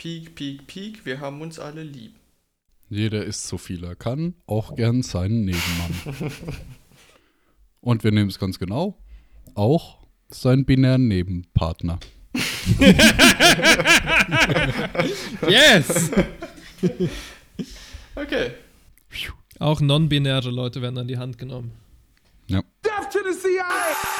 Peak, Peak, Peak, wir haben uns alle lieb. Jeder isst so viel er kann, auch gern seinen Nebenmann. Und wir nehmen es ganz genau, auch seinen binären Nebenpartner. Yes! Okay. Auch non-binäre Leute werden an die Hand genommen. Ja. wealth, the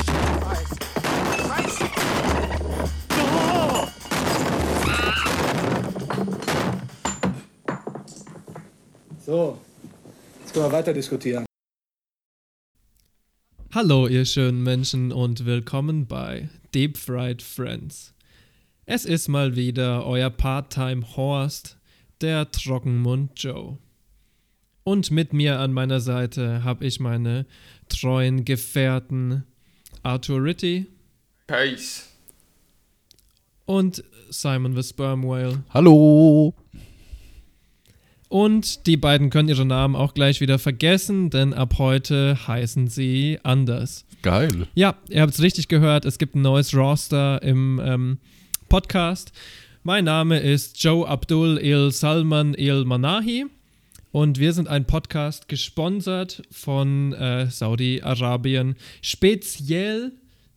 So, jetzt können wir weiter diskutieren. Hallo, ihr schönen Menschen und willkommen bei Deep Fried Friends. Es ist mal wieder euer Part-Time Horst, der Trockenmund Joe. Und mit mir an meiner Seite habe ich meine treuen Gefährten Arthur Ritty Peace. und Simon the Sperm Whale. Hallo! Und die beiden können ihre Namen auch gleich wieder vergessen, denn ab heute heißen sie anders. Geil. Ja, ihr habt es richtig gehört. Es gibt ein neues Roster im ähm, Podcast. Mein Name ist Joe Abdul El Salman El Manahi und wir sind ein Podcast gesponsert von äh, Saudi-Arabien, speziell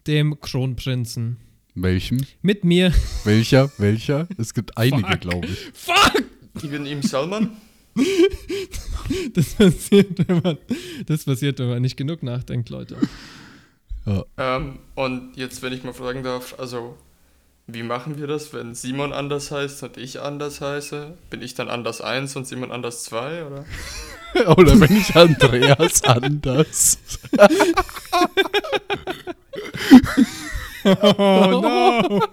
dem Kronprinzen. Welchem? Mit mir. Welcher? Welcher? Es gibt einige, glaube ich. Fuck! Ibn Im Salman. Das passiert, wenn man, das passiert, wenn man nicht genug nachdenkt, Leute. Ähm, und jetzt, wenn ich mal fragen darf, also, wie machen wir das, wenn Simon anders heißt und ich anders heiße? Bin ich dann anders 1 und Simon anders 2, oder? Oder wenn ich Andreas anders. Oh no!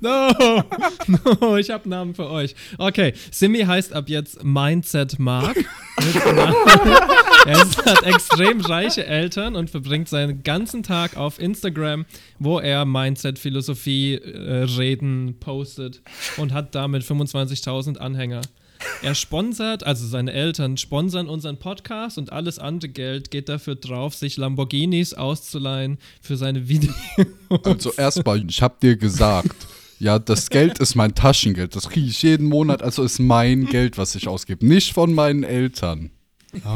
No! No, ich habe Namen für euch. Okay, Simi heißt ab jetzt Mindset Mark. er hat extrem reiche Eltern und verbringt seinen ganzen Tag auf Instagram, wo er Mindset-Philosophie äh, postet und hat damit 25.000 Anhänger. Er sponsert, also seine Eltern sponsern unseren Podcast und alles andere Geld geht dafür drauf, sich Lamborghinis auszuleihen für seine Videos. Also erstmal, ich habe dir gesagt, ja, das Geld ist mein Taschengeld. Das kriege ich jeden Monat, also ist mein Geld, was ich ausgebe. Nicht von meinen Eltern.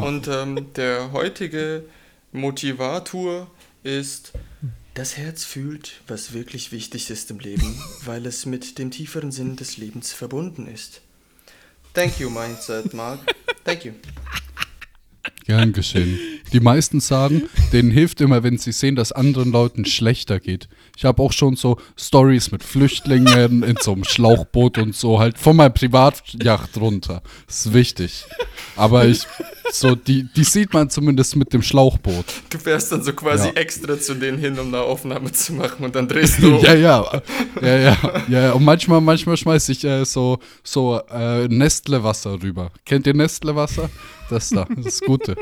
Und ähm, der heutige Motivator ist, das Herz fühlt, was wirklich wichtig ist im Leben, weil es mit dem tieferen Sinn des Lebens verbunden ist. Thank you, Mindset, Mark. Thank you. Gern geschehen. Die meisten sagen, denen hilft immer, wenn sie sehen, dass anderen Leuten schlechter geht. Ich habe auch schon so Stories mit Flüchtlingen in so einem Schlauchboot und so halt von meinem Privatjacht runter. Ist wichtig. Aber ich, so, die, die sieht man zumindest mit dem Schlauchboot. Du fährst dann so quasi Ja. extra zu denen hin, um eine Aufnahme zu machen und dann drehst du um. Ja, ja, ja, ja, ja. Und manchmal, manchmal schmeiße ich äh, so, so äh, Nestle-Wasser rüber. Kennt ihr Nestle-Wasser? Das da, das ist Gute.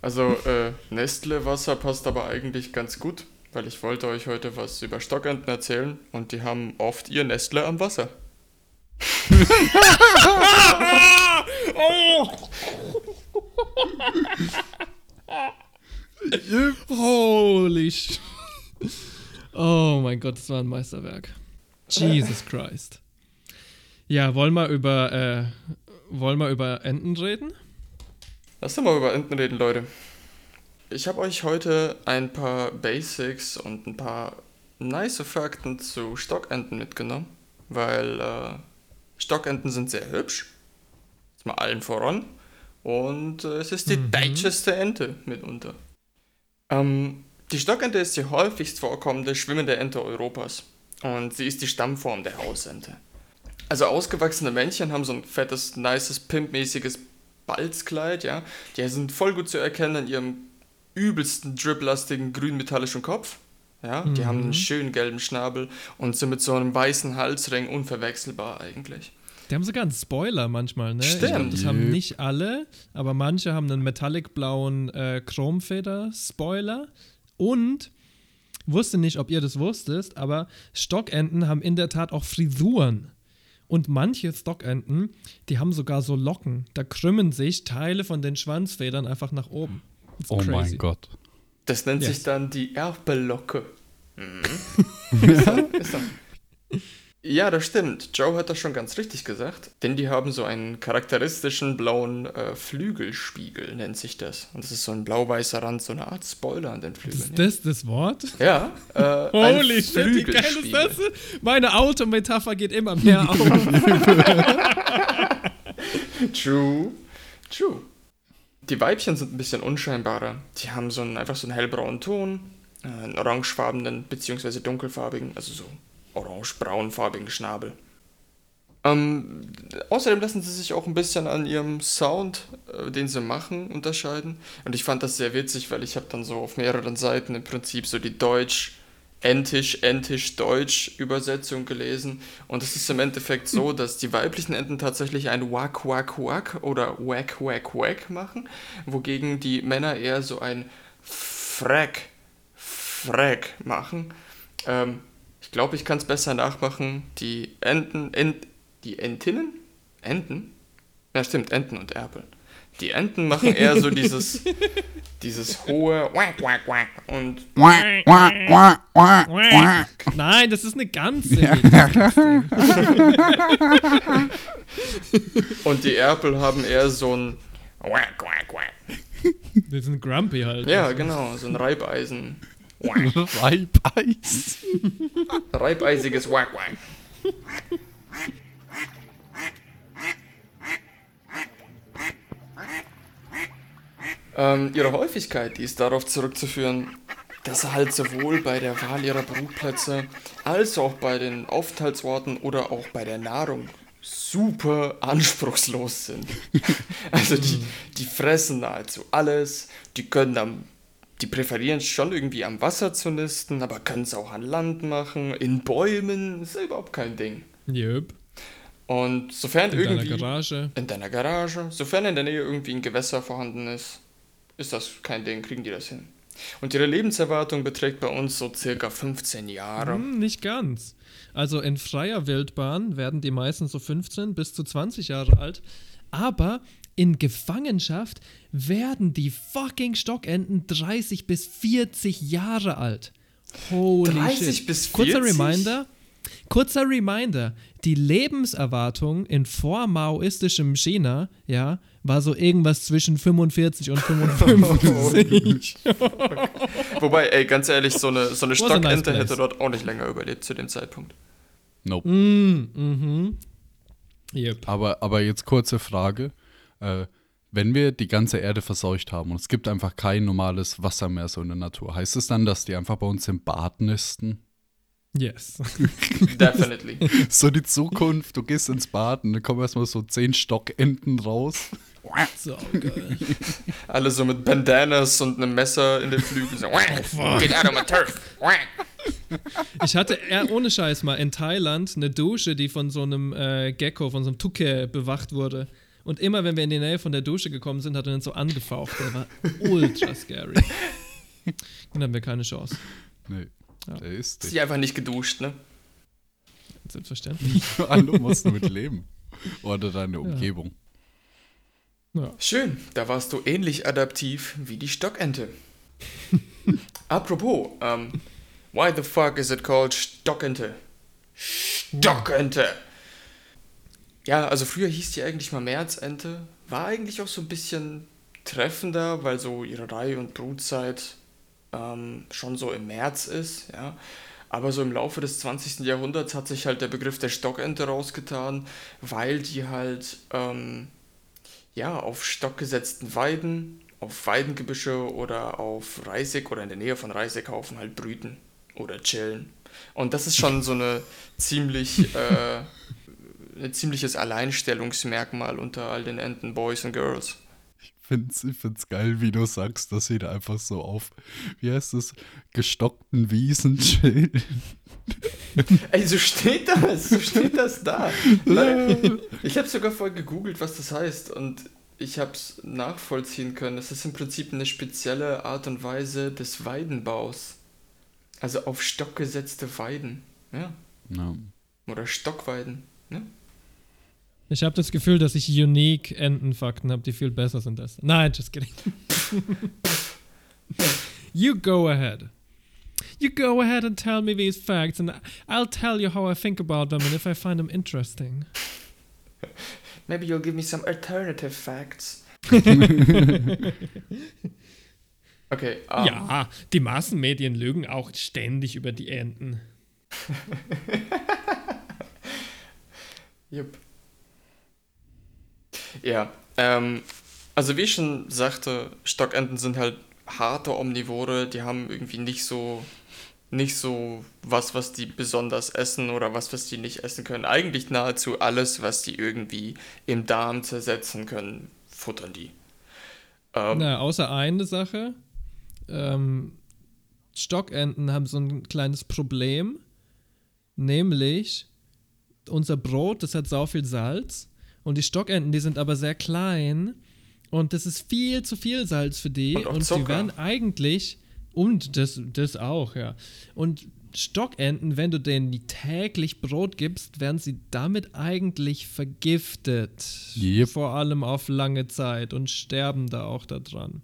Also äh, Nestle-Wasser passt aber eigentlich ganz gut, weil ich wollte euch heute was über Stockenten erzählen und die haben oft ihr Nestle am Wasser. Holy sh Oh mein Gott, das war ein Meisterwerk. Jesus Christ. Ja, wollen wir über, äh, wollen wir über Enten reden? Lass doch mal über Enten reden, Leute. Ich habe euch heute ein paar Basics und ein paar nice Fakten zu Stockenten mitgenommen, weil äh, Stockenten sind sehr hübsch. Ist mal allen voran. Und äh, es ist die deutscheste Ente mitunter. Ähm, die Stockente ist die häufigst vorkommende schwimmende Ente Europas. Und sie ist die Stammform der Hausente. Also ausgewachsene Männchen haben so ein fettes, nices, pimpmäßiges Balzkleid, ja. Die sind voll gut zu erkennen an ihrem übelsten driplastigen grünmetallischen Kopf. Ja, die haben einen schönen gelben Schnabel und sind mit so einem weißen Halsring unverwechselbar eigentlich. Die haben sogar einen Spoiler manchmal, ne? Ich glaub, Stimmt. das haben nicht alle, aber manche haben einen metallic-blauen äh, Chromfeder-Spoiler. Und wusste nicht, ob ihr das wusstet, aber Stockenten haben in der Tat auch Frisuren. Und manche Stockenten, die haben sogar so Locken. Da krümmen sich Teile von den Schwanzfedern einfach nach oben. It's Oh mein crazy. Gott. Das nennt Yes. sich dann die Erpellocke. Mhm. ist doch, ist doch. Ja, das stimmt. Joe hat das schon ganz richtig gesagt. Denn die haben so einen charakteristischen blauen äh, Flügelspiegel, nennt sich das. Und das ist so ein blau-weißer Rand, so eine Art Spoiler an den Flügeln. Ist das das Wort? Ja, äh, Holy shit, wie geil ist das? Meine Autometapher geht immer mehr auf. True. True. Die Weibchen sind ein bisschen unscheinbarer. Die haben so einen, einfach so einen hellbraunen Ton, äh, einen orangefarbenen bzw. dunkelfarbigen, also so orange-braunfarbigen Schnabel. Ähm, außerdem lassen sie sich auch ein bisschen an ihrem Sound, äh, den sie machen, unterscheiden. Und ich fand das sehr witzig, weil ich habe dann so auf mehreren Seiten im Prinzip so die Deutsch, Entisch, Entisch, Deutsch Übersetzung gelesen. Und es ist im Endeffekt so, dass die weiblichen Enten tatsächlich ein Wack, Wack, Wack oder Wack, Wack, Wack machen, wogegen die Männer eher so ein Freck, Freck machen. Ähm, ich glaube, ich kann es besser nachmachen. Die Enten, Ent, die Entinnen? Enten? Ja, stimmt, Enten und Erpeln. Die Enten machen eher so dieses, dieses hohe Wack, Wack, Wack und Nein, das ist eine ganze. Und die Erpel haben eher so ein Wack, Wack, Wack. Wir sind grumpy halt. Ja, genau, so ein Reibeisen. Reibeis. Reibeisiges Wack, Wack. Ähm, ihre Häufigkeit, ist darauf zurückzuführen, dass sie halt sowohl bei der Wahl ihrer Brutplätze als auch bei den Aufenthaltsorten oder auch bei der Nahrung super anspruchslos sind. Also die, die fressen nahezu alles, die können am, die präferieren schon irgendwie am Wasser zu nisten, aber können es auch an Land machen, in Bäumen, ist ja überhaupt kein Ding. Yep. Und sofern In deiner irgendwie Garage. in deiner Garage, sofern in der Nähe irgendwie ein Gewässer vorhanden ist, ist das kein Ding, kriegen die das hin. Und ihre Lebenserwartung beträgt bei uns so circa 15 Jahre. Hm, nicht ganz. Also in freier Wildbahn werden die meisten so 15 bis zu 20 Jahre alt. Aber in Gefangenschaft werden die fucking Stockenten 30 bis 40 Jahre alt. Holy 30 shit. bis Kurzer 40? Reminder. Kurzer Reminder. Die Lebenserwartung in vormaoistischem China, ja, war so irgendwas zwischen 45 und 55. Wobei, ey, ganz ehrlich, so eine, so eine nice Stockente place. hätte dort auch nicht länger überlebt zu dem Zeitpunkt. Nope. mhm. Yep. Aber, aber jetzt kurze Frage. Äh, wenn wir die ganze Erde verseucht haben und es gibt einfach kein normales Wasser mehr so in der Natur, heißt es dann, dass die einfach bei uns im Bad nisten? Yes. Definitely. So die Zukunft, du gehst ins Bad und dann kommen erstmal so zehn Stockenten raus. So geil. Alle so mit Bandanas und einem Messer in den Flügeln. So, Oh, Get out of my turf. Ich hatte eher ohne Scheiß mal in Thailand eine Dusche, die von so einem äh, Gecko, von so einem Tuke bewacht wurde. Und immer, wenn wir in die Nähe von der Dusche gekommen sind, hat er uns so angefaucht. Der war ultra scary. Dann haben wir keine Chance. Nee, Ja. der ist Sie einfach nicht geduscht, ne? Selbstverständlich. Alle musst damit leben. Oder deine Umgebung. Ja. Schön, da warst du ähnlich adaptiv wie die Stockente. Apropos, ähm, why the fuck is it called Stockente? Stockente! Ja, also früher hieß die eigentlich mal Märzente, war eigentlich auch so ein bisschen treffender, weil so ihre Reihe- und Brutzeit ähm, schon so im März ist, ja. Aber so im Laufe des 20. Jahrhunderts hat sich halt der Begriff der Stockente rausgetan, weil die halt ähm, ja, auf stockgesetzten Weiden, auf Weidengebüsche oder auf Reisig oder in der Nähe von Reisighaufen halt brüten oder chillen. Und das ist schon so eine ziemlich, äh, ein ziemliches Alleinstellungsmerkmal unter all den Enten, Boys und Girls. Find's, ich find's geil, wie du sagst, dass sie da einfach so auf, wie heißt es, gestockten Wiesen chillen. Ey, so steht das, so steht das da. Weil ich habe sogar vorher gegoogelt, was das heißt und ich habe es nachvollziehen können. Es ist im Prinzip eine spezielle Art und Weise des Weidenbaus. Also auf Stock gesetzte Weiden. Ja. Ja. Oder Stockweiden. Ne? Ich habe das Gefühl, dass ich unique Entenfakten habe, die viel besser sind als. Nein, just kidding. you go ahead. You go ahead and tell me these facts, and I'll tell you how I think about them and if I find them interesting. Maybe you'll give me some alternative facts. Okay, ähm, Ja, die Massenmedien lügen auch ständig über die Enten. Jupp. Ja, ähm, also wie ich schon sagte, Stockenten sind halt harte Omnivore, die haben irgendwie nicht so nicht so was, was die besonders essen oder was, was die nicht essen können. Eigentlich nahezu alles, was die irgendwie im Darm zersetzen können, futtern die. Ähm, Na, außer eine Sache. Ähm, Stockenten haben so ein kleines Problem. Nämlich, unser Brot, das hat sau viel Salz. Und die Stockenten, die sind aber sehr klein. Und das ist viel zu viel Salz für die. Und Zucker. werden eigentlich. Und das, das auch, ja. Und Stockenten, wenn du denen täglich Brot gibst, werden sie damit eigentlich vergiftet. Yep. Vor allem auf lange Zeit und sterben da auch daran.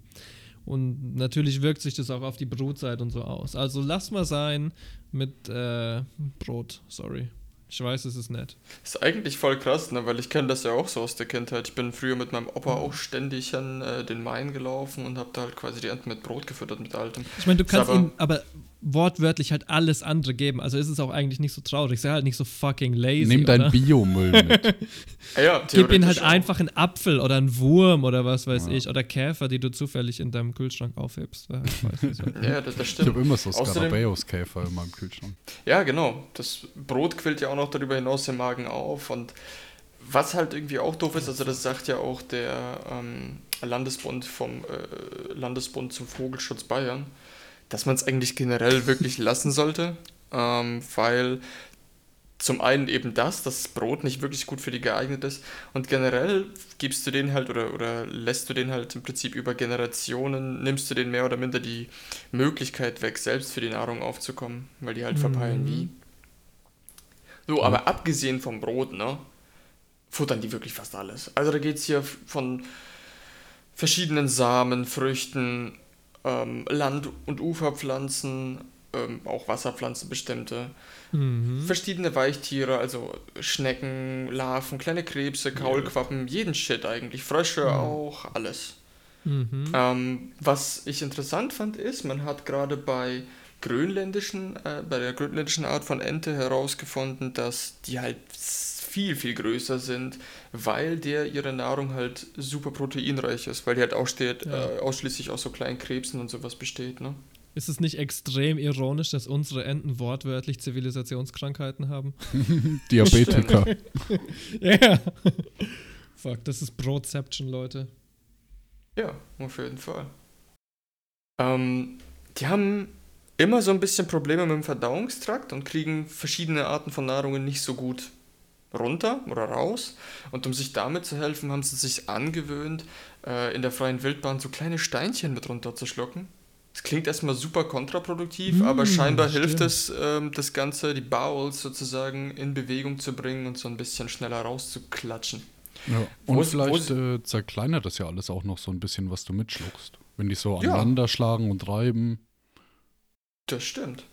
Und natürlich wirkt sich das auch auf die Brutzeit und so aus. Also lass mal sein mit äh, Brot, sorry. Ich weiß, es ist nett. Ist eigentlich voll krass, ne? weil ich kenne das ja auch so aus der Kindheit. Ich bin früher mit meinem Opa auch ständig an äh, den Main gelaufen und habe da halt quasi die Enten mit Brot gefüttert mit altem. Ich meine, du kannst aber- ihm aber wortwörtlich halt alles andere geben. Also ist es auch eigentlich nicht so traurig. Sei halt nicht so fucking lazy. Nimm dein? Biomüll mit. Ja, Gib ihnen halt auch. einfach einen Apfel oder einen Wurm oder was weiß ich. Oder Käfer, die du zufällig in deinem Kühlschrank aufhebst. Ja, ich weiß nicht. Ja, das, das Ich stimmt. habe immer so Skarabäus-Käfer in meinem Kühlschrank. Ja, genau. Das Brot quillt ja auch noch darüber hinaus im Magen auf. Und was halt irgendwie auch doof ist, also das sagt ja auch der ähm, Landesbund vom äh, Landesbund zum Vogelschutz Bayern, dass man es eigentlich generell wirklich lassen sollte, ähm, weil zum einen eben das, dass das Brot nicht wirklich gut für die geeignet ist und generell gibst du den halt oder, oder lässt du den halt im Prinzip über Generationen, nimmst du den mehr oder minder die Möglichkeit weg, selbst für die Nahrung aufzukommen, weil die halt verpeilen wie. So, aber abgesehen vom Brot, ne, futtern die wirklich fast alles. Also da geht es hier von verschiedenen Samen, Früchten, ähm, Land- und Uferpflanzen, ähm, auch Wasserpflanzen bestimmte, verschiedene Weichtiere, also Schnecken, Larven, kleine Krebse, Kaulquappen, jeden Shit eigentlich, Frösche auch, alles. Mhm. Ähm, was ich interessant fand, ist, man hat gerade bei grönländischen, äh, bei der grönländischen Art von Ente herausgefunden, dass die halt viel, viel größer sind, weil der ihre Nahrung halt super proteinreich ist, weil die halt auch steht, Ja. äh, ausschließlich aus so kleinen Krebsen und sowas besteht, ne? Ist es nicht extrem ironisch, dass unsere Enten wortwörtlich Zivilisationskrankheiten haben? Diabetiker. Ja. Fuck, das ist Brotception, Leute. Ja, auf jeden Fall. Ähm, die haben immer so ein bisschen Probleme mit dem Verdauungstrakt und kriegen verschiedene Arten von Nahrungen nicht so gut runter oder raus. Und um sich damit zu helfen, haben sie sich angewöhnt, äh, in der freien Wildbahn so kleine Steinchen mit runterzuschlucken. Das klingt erstmal super kontraproduktiv, Mm, aber scheinbar hilft es, ähm, das Ganze, die Bowels sozusagen in Bewegung zu bringen und so ein bisschen schneller rauszuklatschen. Ja. Wo Und wo vielleicht ist- äh, zerkleinert das ja alles auch noch so ein bisschen, was du mitschluckst. Wenn die so Ja. aneinander schlagen und reiben. Das stimmt.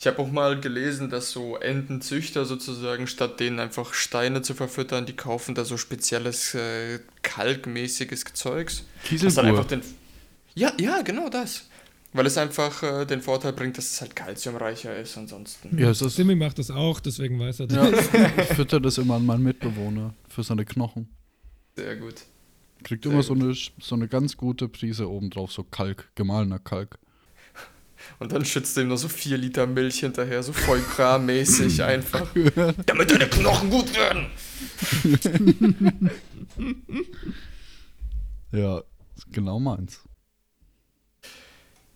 Ich habe auch mal gelesen, dass so Entenzüchter sozusagen, statt denen einfach Steine zu verfüttern, die kaufen da so spezielles äh, kalkmäßiges Zeugs. Was dann einfach Kieselgur. den. Ja, ja, genau das. Weil es einfach äh, den Vorteil bringt, dass es halt kalziumreicher ist ansonsten. Ja, es ist, Simi macht das auch, deswegen weiß er das. ja, ich fütter das immer an meinen Mitbewohner für seine Knochen. Sehr gut. Kriegt Sehr immer so eine, so eine ganz gute Prise obendrauf, so Kalk, gemahlener Kalk. Und dann schützt du ihm noch so 4 Liter Milch hinterher, so voll mäßig einfach. Damit deine Knochen gut werden. Ja, genau meins.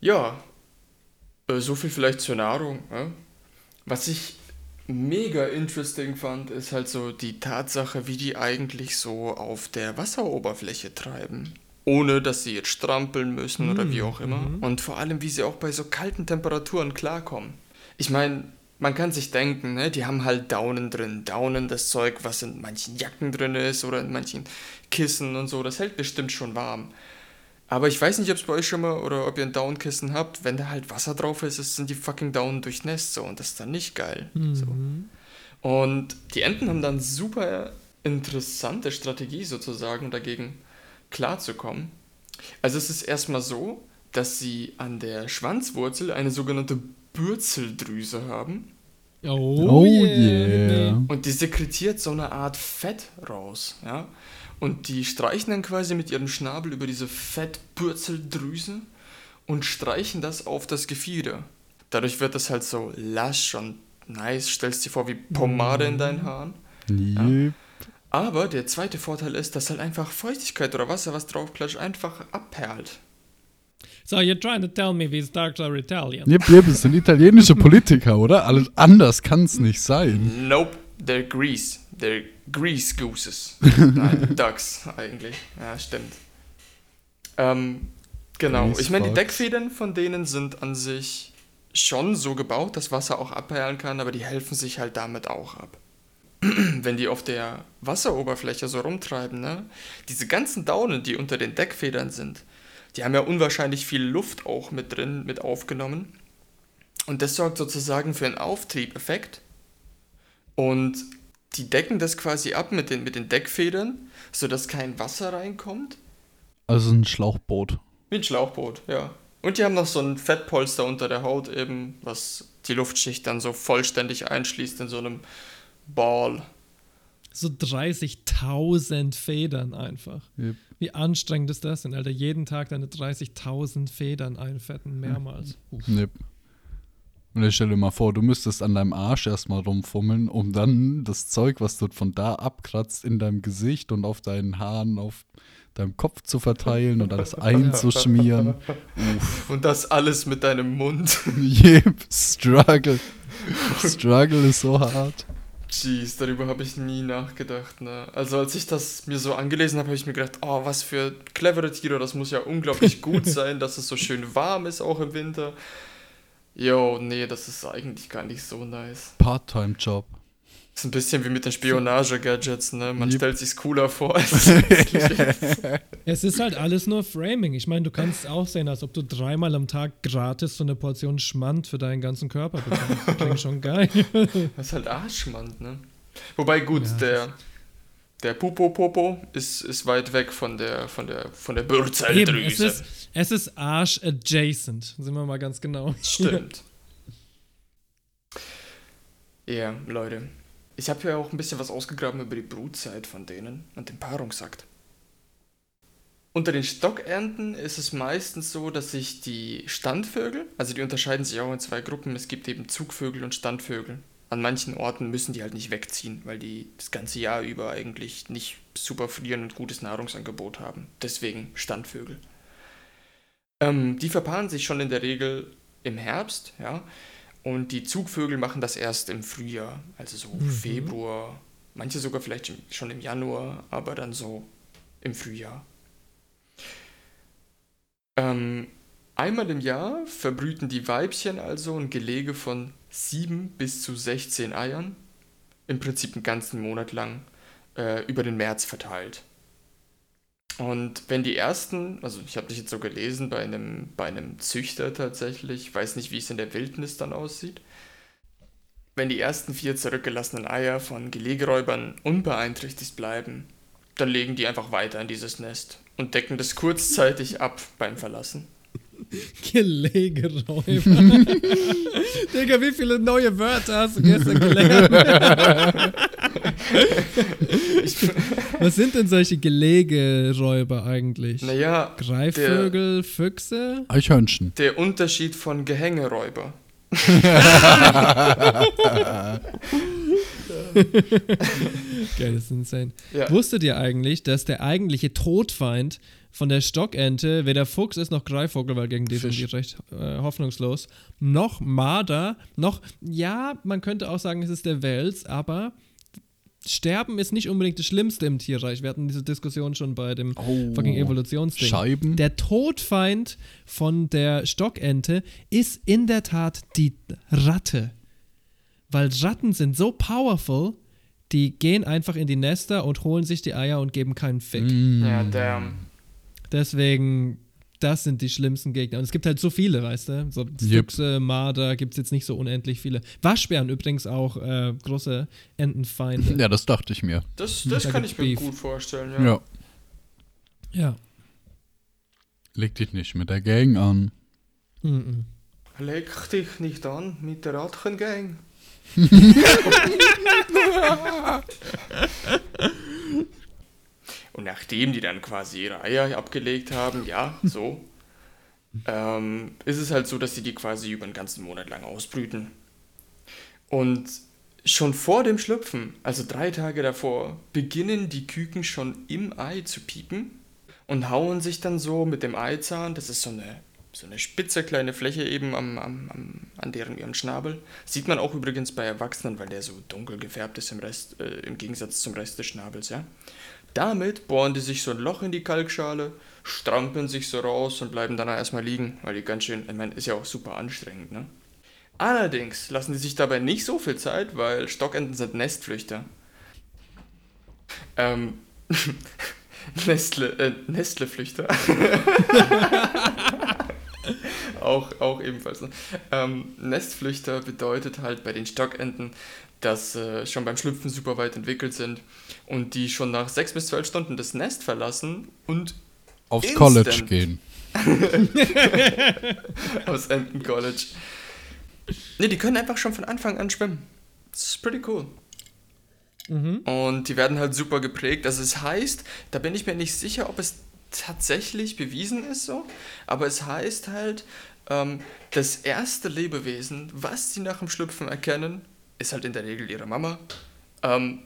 Ja, äh, so viel vielleicht zur Nahrung. Ja? Was ich mega interesting fand, ist halt so die Tatsache, wie die eigentlich so auf der Wasseroberfläche treiben. Ohne dass sie jetzt strampeln müssen oder wie auch immer. Und vor allem, wie sie auch bei so kalten Temperaturen klarkommen. Ich meine, man kann sich denken, ne, die haben halt Daunen drin. Daunen, das Zeug, was in manchen Jacken drin ist oder in manchen Kissen und so, das hält bestimmt schon warm. Aber ich weiß nicht, ob es bei euch schon mal oder ob ihr ein Downkissen habt. Wenn da halt Wasser drauf ist, ist- sind die fucking Daunen durchnässt so und das ist dann nicht geil. So. Und die Enten haben dann super interessante Strategie sozusagen dagegen klarzukommen. Also es ist erstmal so, dass sie an der Schwanzwurzel eine sogenannte Bürzeldrüse haben Oh yeah. und die sekretiert so eine Art Fett raus, ja. Und die streichen dann quasi mit ihrem Schnabel über diese Fettbürzeldrüse und streichen das auf das Gefieder. Dadurch wird das halt so lasch und nice, stellst dir vor wie Pomade in deinen Haaren. Yep. Aber der zweite Vorteil ist, dass halt einfach Feuchtigkeit oder Wasser, was draufklatscht, einfach abperlt. So, you're trying to tell me these dogs are Italian. Yep, yep, es sind italienische Politiker, oder? Alles anders kann es nicht sein. Nope, they're Grease. They're Grease Gooses. Nein, Ducks eigentlich. Ja, stimmt. Ähm, genau. Grease ich meine, die. Deckfedern von denen sind an sich schon so gebaut, dass Wasser auch abperlen kann, aber die helfen sich halt damit auch ab. Wenn die auf der Wasseroberfläche so rumtreiben, ne? Diese ganzen Daunen, die unter den Deckfedern sind, die haben ja unwahrscheinlich viel Luft auch mit drin, mit aufgenommen. Und das sorgt sozusagen für einen Auftriebeffekt. Und die decken das quasi ab mit den, mit den Deckfedern, sodass kein Wasser reinkommt. Also ein Schlauchboot. Wie ein Schlauchboot, ja. Und die haben noch so ein Fettpolster unter der Haut eben, was die Luftschicht dann so vollständig einschließt in so einem Ball. So 30.000 Federn einfach. Yep. Wie anstrengend ist das denn, Alter? Jeden Tag deine 30.000 Federn einfetten, mehrmals. Uff. Yep. Und ich stell dir mal vor, du müsstest an deinem Arsch erstmal rumfummeln, um dann das Zeug, was du von da abkratzt, in deinem Gesicht und auf deinen Haaren, auf deinem Kopf zu verteilen und alles einzuschmieren. Uff. Und das alles mit deinem Mund. Yep, Struggle. Struggle ist so hart. Jeez, darüber habe ich nie nachgedacht. Ne? Also als ich das mir so angelesen habe, habe ich mir gedacht, oh, was für clevere Tiere, das muss ja unglaublich gut sein, dass es so schön warm ist, auch im Winter. Jo, nee, das ist eigentlich gar nicht so nice. Part-Time-Job. Ist ein bisschen wie mit den Spionage-Gadgets, ne? Man Yep. stellt sich's cooler vor. als es ist. Es ist halt alles nur Framing. Ich meine, du kannst auch sehen, als ob du dreimal am Tag gratis so eine Portion Schmand für deinen ganzen Körper bekommst. Das klingt schon geil. Das ist halt Arschmand, ne? Wobei gut, Ja, der der Pupo Popo ist, ist weit weg von der von der von der Eben, es Bürzeldrüse. ist, es ist Arsch-adjacent, sind wir mal ganz genau. Stimmt. Ja, Leute. Ich habe ja auch ein bisschen was ausgegraben über die Brutzeit von denen und den Paarungsakt. Unter den Stockenten ist es meistens so, dass sich die Standvögel, also die unterscheiden sich auch in zwei Gruppen, es gibt eben Zugvögel und Standvögel. An manchen Orten müssen die halt nicht wegziehen, weil die das ganze Jahr über eigentlich nicht super frieren und gutes Nahrungsangebot haben. Deswegen Standvögel. Ähm, die verpaaren sich schon in der Regel im Herbst, ja. Und die Zugvögel machen das erst im Frühjahr, also so Februar, manche sogar vielleicht schon im Januar, aber dann so im Frühjahr. Ähm, einmal im Jahr verbrüten die Weibchen also ein Gelege von 7 bis zu 16 Eiern, im Prinzip einen ganzen Monat lang, äh, über den März verteilt. Und wenn die ersten, also ich habe das jetzt so gelesen, bei einem, bei einem Züchter tatsächlich, ich weiß nicht, wie es in der Wildnis dann aussieht, wenn die ersten vier zurückgelassenen Eier von Gelegeräubern unbeeinträchtigt bleiben, dann legen die einfach weiter in dieses Nest und decken das kurzzeitig ab beim Verlassen. Gelegeräuber. Digga, wie viele neue Wörter hast du gestern gelernt? Was sind denn solche Gelegeräuber eigentlich? Naja, Greifvögel, Füchse? Eichhörnchen. der Unterschied von Gehängeräuber. Geil, das ist insane. Ja. Wusstet ihr eigentlich, dass der eigentliche Todfeind von der Stockente, weder Fuchs ist noch Greifvogel, weil gegen die sind die recht äh, hoffnungslos, noch Marder, noch, ja, man könnte auch sagen, es ist der Wels, aber Sterben ist nicht unbedingt das Schlimmste im Tierreich. Wir hatten diese Diskussion schon bei dem Oh, fucking Evolutionsding. Scheiben. Der Todfeind von der Stockente ist in der Tat die Ratte. Weil Ratten sind so powerful, die gehen einfach in die Nester und holen sich die Eier und geben keinen Fick. Ja, damn. Deswegen, das sind die schlimmsten Gegner. Und es gibt halt so viele, weißt du? So Yep. Füchse, Marder gibt es jetzt nicht so unendlich viele. Waschbären übrigens auch äh, große Entenfeinde. Ja, das dachte ich mir. Das, das Da kann ich mir Beef. gut vorstellen, ja. Ja. Ja. Leg dich nicht mit der Gang an. Mhm. Leg dich nicht an mit der Rattengang. Und nachdem die dann quasi ihre Eier abgelegt haben, ja, so, ähm, ist es halt so, dass sie die quasi über einen ganzen Monat lang ausbrüten. Und schon vor dem Schlüpfen, also drei Tage davor, beginnen die Küken schon im Ei zu piepen und hauen sich dann so mit dem Eizahn, das ist so eine, so eine spitze kleine Fläche eben am, am, am, an deren ihrem Schnabel. Sieht man auch übrigens bei Erwachsenen, weil der so dunkel gefärbt ist im, Rest, äh, im Gegensatz zum Rest des Schnabels, ja. Damit bohren die sich so ein Loch in die Kalkschale, strampeln sich so raus und bleiben dann erstmal liegen, weil die ganz schön, ich meine, ist ja auch super anstrengend, ne? Allerdings lassen die sich dabei nicht so viel Zeit, weil Stockenten sind Nestflüchter. Ähm, Nestle, äh, Nestleflüchter. auch, auch ebenfalls. Ne? Ähm, Nestflüchter bedeutet halt bei den Stockenten, dass äh, schon beim Schlüpfen super weit entwickelt sind und die schon nach sechs bis zwölf Stunden das Nest verlassen und Aufs Instant. College gehen. aus Enten College. Ne, die können einfach schon von Anfang an schwimmen. Das ist pretty cool. Und die werden halt super geprägt. Also es heißt, da bin ich mir nicht sicher, ob es tatsächlich bewiesen ist so, aber es heißt halt, ähm, das erste Lebewesen, was sie nach dem Schlüpfen erkennen, ist halt in der Regel ihre Mama. Ähm,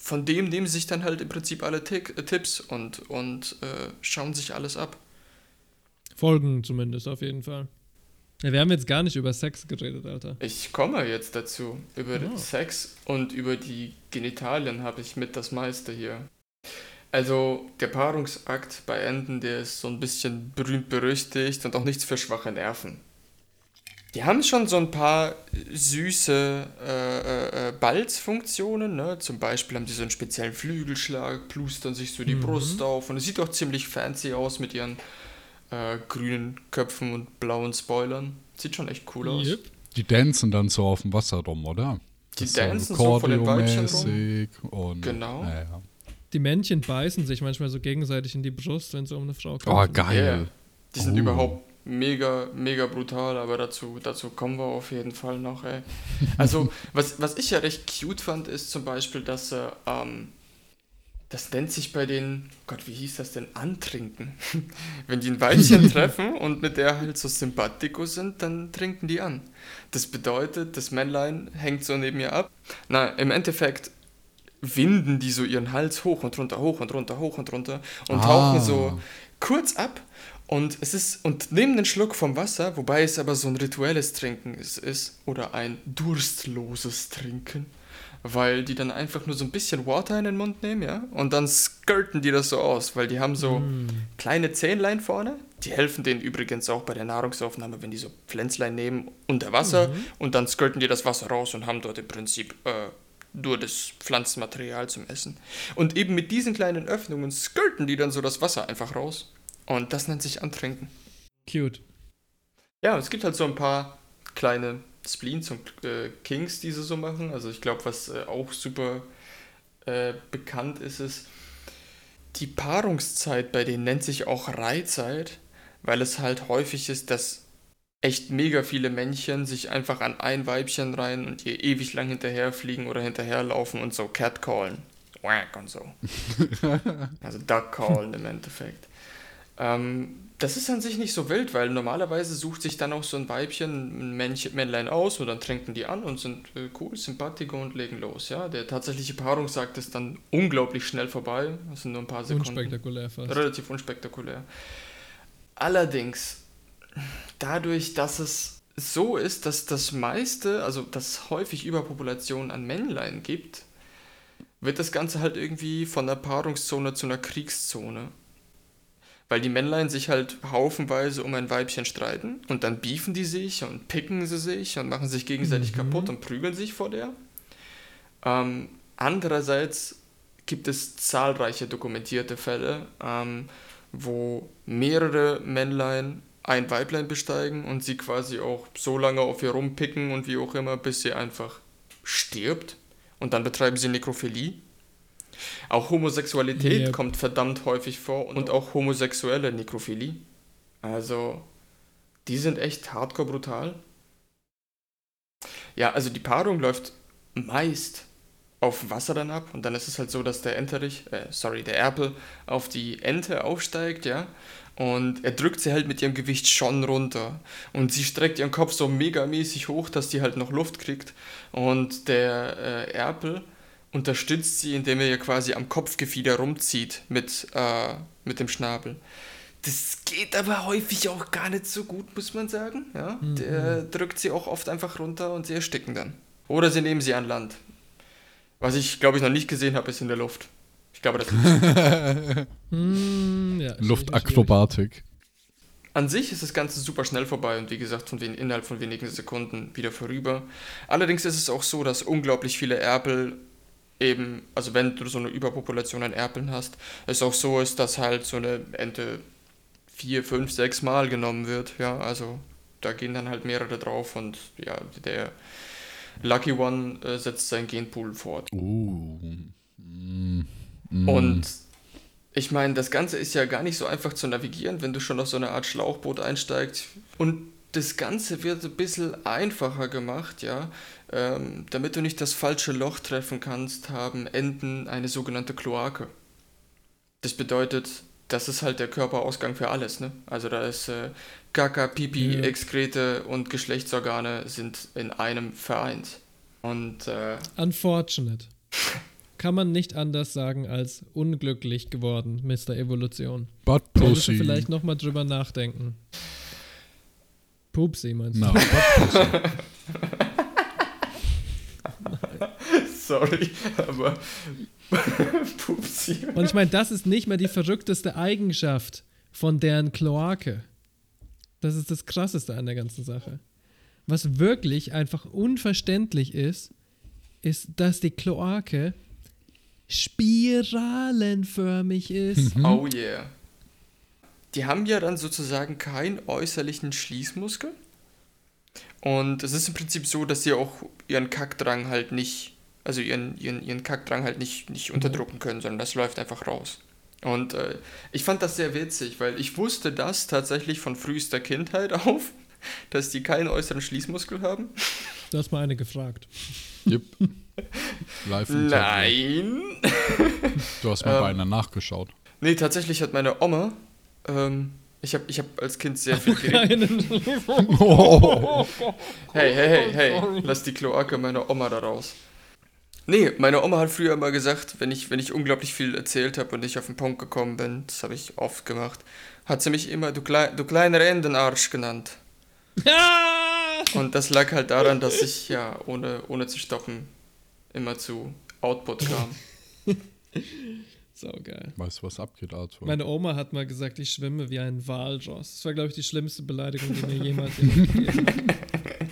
von dem nehmen sie sich dann halt im Prinzip alle Tick, äh, Tipps und, und äh, schauen sich alles ab. Folgen zumindest auf jeden Fall. Ja, wir haben jetzt gar nicht über Sex geredet, Alter. Ich komme jetzt dazu. Über Oh. Sex und über die Genitalien habe ich mit das meiste hier. Also der Paarungsakt bei Enten, der ist so ein bisschen berühmt berüchtigt und auch nichts für schwache Nerven. Die haben schon so ein paar süße äh, äh, äh, Balzfunktionen, ne? Zum Beispiel haben die so einen speziellen Flügelschlag, plustern sich so die Brust auf und es sieht auch ziemlich fancy aus mit ihren äh, grünen Köpfen und blauen Spoilern. Sieht schon echt cool aus. Yep. Die dancen dann so auf dem Wasser rum, oder? Die Das ist dancen so von den Weibchen rum. Und, Genau. Ja, ja. Die Männchen beißen sich manchmal so gegenseitig in die Brust, wenn sie um eine Frau Oh, kommen. geil. Ja, Die sind Oh. überhaupt mega, mega brutal, aber dazu, dazu kommen wir auf jeden Fall noch, ey. Also, was, was ich ja recht cute fand, ist zum Beispiel, dass äh, ähm, das nennt sich bei den, Gott, wie hieß das denn? Antrinken. Wenn die ein Weibchen treffen und mit der halt so sympathico sind, dann trinken die an. Das bedeutet, das Männlein hängt so neben ihr ab. Na, im Endeffekt winden die so ihren Hals hoch und runter, hoch und runter, hoch und runter und Ah. tauchen so kurz ab und es ist und nehmen einen Schluck vom Wasser, wobei es aber so ein rituelles Trinken ist, ist oder ein durstloses Trinken, weil die dann einfach nur so ein bisschen Water in den Mund nehmen, ja, und dann skirten die das so aus, weil die haben so kleine Zähnlein vorne, die helfen denen übrigens auch bei der Nahrungsaufnahme, wenn die so Pflänzlein nehmen unter Wasser und dann skirten die das Wasser raus und haben dort im Prinzip äh, nur das Pflanzenmaterial zum Essen. Und eben mit diesen kleinen Öffnungen skirten die dann so das Wasser einfach raus. Und das nennt sich Antrinken. Cute. Ja, es gibt halt so ein paar kleine Spleens und äh, Kings, die sie so machen. Also ich glaube, was äh, auch super äh, bekannt ist, ist, die Paarungszeit bei denen nennt sich auch Reihzeit, weil es halt häufig ist, dass echt mega viele Männchen sich einfach an ein Weibchen rein und ihr ewig lang hinterherfliegen oder hinterherlaufen und so catcallen. Whack und so. also duck callen im Endeffekt. Ähm, das ist an sich nicht so wild, weil normalerweise sucht sich dann auch so ein Weibchen ein Männchen, Männlein aus und dann trinken die an und sind äh, cool, sympathico und legen los. Ja, der tatsächliche Paarungsakt ist dann unglaublich schnell vorbei. Das sind nur ein paar Sekunden. Unspektakulär fast. Relativ unspektakulär. Allerdings, dadurch, dass es so ist, dass das meiste, also dass es häufig Überpopulation an Männlein gibt, wird das Ganze halt irgendwie von der Paarungszone zu einer Kriegszone. Weil die Männlein sich halt haufenweise um ein Weibchen streiten und dann beefen die sich und picken sie sich und machen sich gegenseitig kaputt und prügeln sich vor der. Ähm, andererseits gibt es zahlreiche dokumentierte Fälle, ähm, wo mehrere Männlein ein Weiblein besteigen und sie quasi auch so lange auf ihr rumpicken und wie auch immer, bis sie einfach stirbt. Und dann betreiben sie Nekrophilie. Auch Homosexualität Yep. kommt verdammt häufig vor und auch homosexuelle Nekrophilie. Also, die sind echt hardcore brutal. Ja, also die Paarung läuft meist auf Wasser dann ab und dann ist es halt so, dass der Enterich, äh, sorry, der Erpel auf die Ente aufsteigt, ja, und er drückt sie halt mit ihrem Gewicht schon runter und sie streckt ihren Kopf so megamäßig hoch, dass die halt noch Luft kriegt und der äh, Erpel unterstützt sie, indem er ihr quasi am Kopfgefieder rumzieht mit, äh, mit dem Schnabel. Das geht aber häufig auch gar nicht so gut, muss man sagen. Ja? Der drückt sie auch oft einfach runter und sie ersticken dann. Oder sie nehmen sie an Land. Was ich, glaube ich, noch nicht gesehen habe, ist in der Luft. Ich glaube, das ist Hm, ja, Luftakrobatik. An sich ist das Ganze super schnell vorbei und wie gesagt, von wen, innerhalb von wenigen Sekunden wieder vorüber. Allerdings ist es auch so, dass unglaublich viele Erpel eben, also wenn du so eine Überpopulation an Erpeln hast, es auch so ist, dass halt so eine Ente vier, fünf, sechs Mal genommen wird. Ja, also da gehen dann halt mehrere drauf und ja, der Lucky One äh, setzt seinen Genpool fort. Uh. Mm. Mm. Und ich meine, das Ganze ist ja gar nicht so einfach zu navigieren, wenn du schon auf so eine Art Schlauchboot einsteigst. Und das Ganze wird ein bisschen einfacher gemacht, ja. Ähm, damit du nicht das falsche Loch treffen kannst, haben Enten eine sogenannte Kloake. Das bedeutet, das ist halt der Körperausgang für alles, ne? Also da ist äh, Kaka, Pipi, Ja. Exkrete und Geschlechtsorgane sind in einem vereint. Und äh, Unfortunate. Kann man nicht anders sagen als unglücklich geworden, Mr. Evolution. Butt Solltest du Pussy. vielleicht nochmal drüber nachdenken. Pupsi meinst du? Pussy. sorry, aber Pupsi. Und ich meine, das ist nicht mehr die verrückteste Eigenschaft von deren Kloake. Das ist das Krasseste an der ganzen Sache. Was wirklich einfach unverständlich ist, ist, dass die Kloake spiralenförmig ist. Oh yeah. Die haben ja dann sozusagen keinen äußerlichen Schließmuskel. Und es ist im Prinzip so, dass sie auch ihren Kackdrang halt nicht, also ihren, ihren, ihren Kackdrang halt nicht, nicht unterdrücken können, sondern das läuft einfach raus. Und äh, ich fand das sehr witzig, weil ich wusste das tatsächlich von frühester Kindheit auf, dass die keinen äußeren Schließmuskel haben. Du hast mal eine gefragt. Yep. Live. Nein. Du hast mal bei Ähm. einer nachgeschaut. Nee, tatsächlich hat meine Oma, ähm, ich habe ich hab als Kind sehr viel geredet. Einen Hey, hey, hey, hey, lass die Kloake meiner Oma da raus. Nee, meine Oma hat früher immer gesagt, wenn ich, wenn ich unglaublich viel erzählt habe und nicht auf den Punkt gekommen bin, das habe ich oft gemacht, hat sie mich immer du, klei du kleiner Endenarsch genannt. Und das lag halt daran, dass ich ja ohne, ohne zu stoppen immer zu Output kam. so geil. Weißt du, was abgeht, Arthur? Meine Oma hat mal gesagt, ich schwimme wie ein Walross. Das war, glaube ich, die schlimmste Beleidigung, die mir jemals gegeben hat.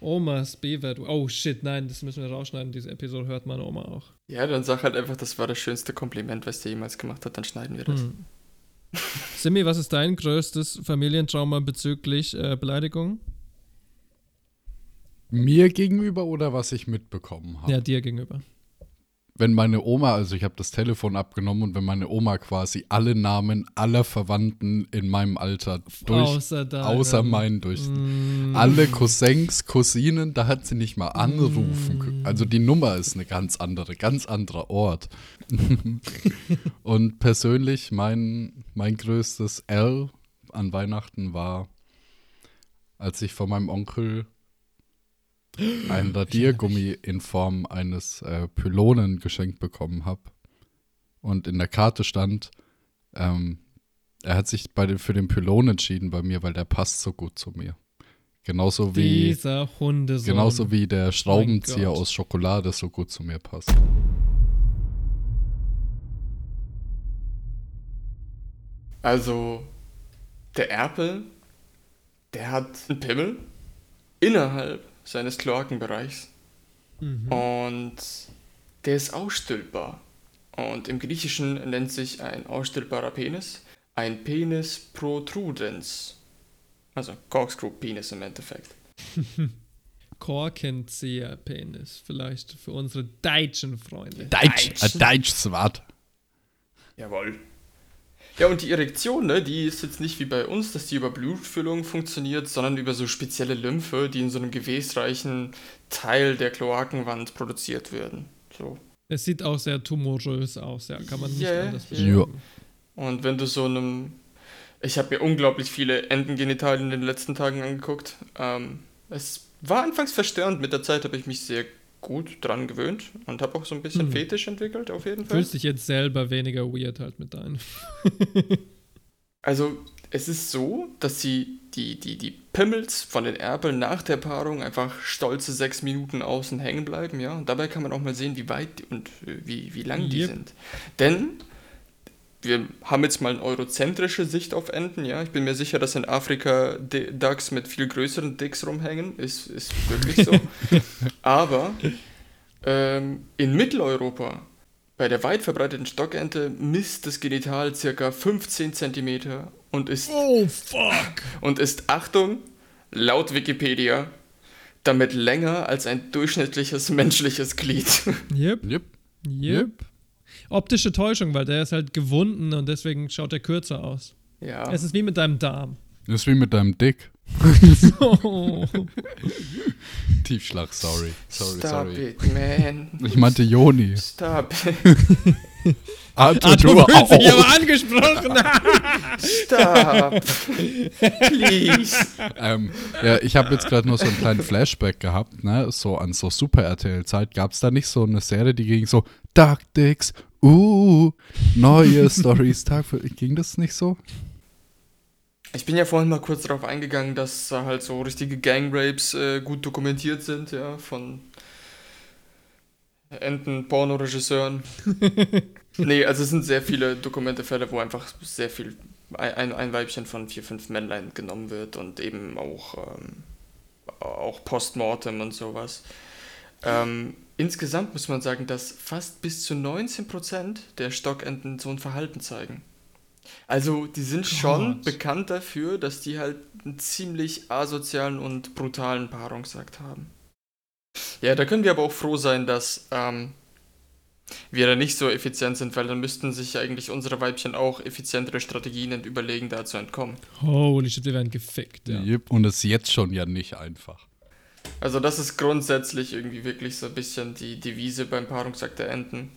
Omas B-Wert. Oh shit, nein, das müssen wir rausschneiden. Diese Episode hört meine Oma auch. Ja, dann sag halt einfach, das war das schönste Kompliment, was der jemals gemacht hat, dann schneiden wir das. Hm. Simi, was ist dein größtes Familientrauma bezüglich äh, Beleidigung? Mir gegenüber oder was ich mitbekommen habe? Ja, dir gegenüber. Wenn meine Oma, also ich habe das Telefon abgenommen und wenn meine Oma quasi alle Namen aller Verwandten in meinem Alter durch, Außer außer meinen durch, alle Cousins, Cousinen, da hat sie nicht mal anrufen können. Also die Nummer ist eine ganz andere, ganz anderer Ort. und persönlich mein, mein größtes L an Weihnachten war, als ich von meinem Onkel ein Radiergummi in Form eines äh, Pylonen geschenkt bekommen habe. Und in der Karte stand, ähm, er hat sich bei den, für den Pylon entschieden bei mir, weil der passt so gut zu mir. Genauso wie, Dieser Hundesohn. genauso wie der Schraubenzieher aus Schokolade so gut zu mir passt. Also, der Erpel, der hat einen Pimmel innerhalb seines Kloakenbereichs. Und der ist ausstülpbar. Und im Griechischen nennt sich ein ausstülpbarer Penis ein Penis protrudens. Also Corkscrew-Penis im Endeffekt. Korkenzieher-Penis. Vielleicht für unsere deutschen Freunde. Deutsch, ein deutsches Wort. Jawohl. Ja, und die Erektion, ne, die ist jetzt nicht wie bei uns, dass die über Blutfüllung funktioniert, sondern über so spezielle Lymphe, die in so einem gewebsreichen Teil der Kloakenwand produziert werden. So. Es sieht auch sehr tumorös aus, ja. Kann man nicht Ja, anders ja. beschreiben. Und wenn du so einem. Ich habe mir unglaublich viele Entengenitalien in den letzten Tagen angeguckt. Ähm, es war anfangs verstörend, mit der Zeit habe ich mich sehr gut dran gewöhnt und habe auch so ein bisschen Hm. Fetisch entwickelt, auf jeden Fall. Fühlst dich jetzt selber weniger weird halt mit deinen. Also, es ist so, dass sie die, die, die Pimmels von den Erpeln nach der Paarung einfach stolze sechs Minuten außen hängen bleiben, ja. Und dabei kann man auch mal sehen, wie weit und äh, wie, wie lang die Yep. sind. Denn wir haben jetzt mal eine eurozentrische Sicht auf Enten, ja. Ich bin mir sicher, dass in Afrika D- Ducks mit viel größeren Dicks rumhängen. Ist, ist wirklich so. Aber ähm, in Mitteleuropa, bei der weit verbreiteten Stockente, misst das Genital circa 15 cm und ist, Oh, fuck! und ist, Achtung, laut Wikipedia, damit länger als ein durchschnittliches menschliches Glied. Yep, Yep. yep. Optische Täuschung, weil der ist halt gewunden und deswegen schaut er kürzer aus. ja. Es ist wie mit deinem Darm. Das ist wie mit deinem Dick. Oh. Tiefschlag, sorry. Sorry, Stop sorry. it, man. Ich meinte Joni. Stop. Arthur, Arthur du fühlt sich aber angesprochen. Stop. Please. ähm, ja, ich habe jetzt gerade nur so einen kleinen Flashback gehabt, ne? So an so Super RTL-Zeit. Gab es da nicht so eine Serie, die ging so Dark Dicks, uh, neue Stories, Tag für. Ging das nicht so? Ich bin ja vorhin mal kurz darauf eingegangen, dass da halt so richtige Gangrapes äh, gut dokumentiert sind, ja, von Enten-Pornoregisseuren. nee, also es sind sehr viele Dokumentefälle, wo einfach sehr viel, ein, ein Weibchen von vier, fünf Männlein genommen wird und eben auch, ähm, auch Postmortem und sowas. Ähm, insgesamt muss man sagen, dass fast bis zu 19% der Stockenten so ein Verhalten zeigen. Also, die sind schon Gott. bekannt dafür, dass die halt einen ziemlich asozialen und brutalen Paarungsakt haben. Ja, da können wir aber auch froh sein, dass ähm, wir da nicht so effizient sind, weil dann müssten sich eigentlich unsere Weibchen auch effizientere Strategien überlegen, da zu entkommen. Holy shit, wir werden gefickt, ja. Yep. Und es ist jetzt schon ja nicht einfach. Also das ist grundsätzlich irgendwie wirklich so ein bisschen die Devise beim Paarungsakt der Enten.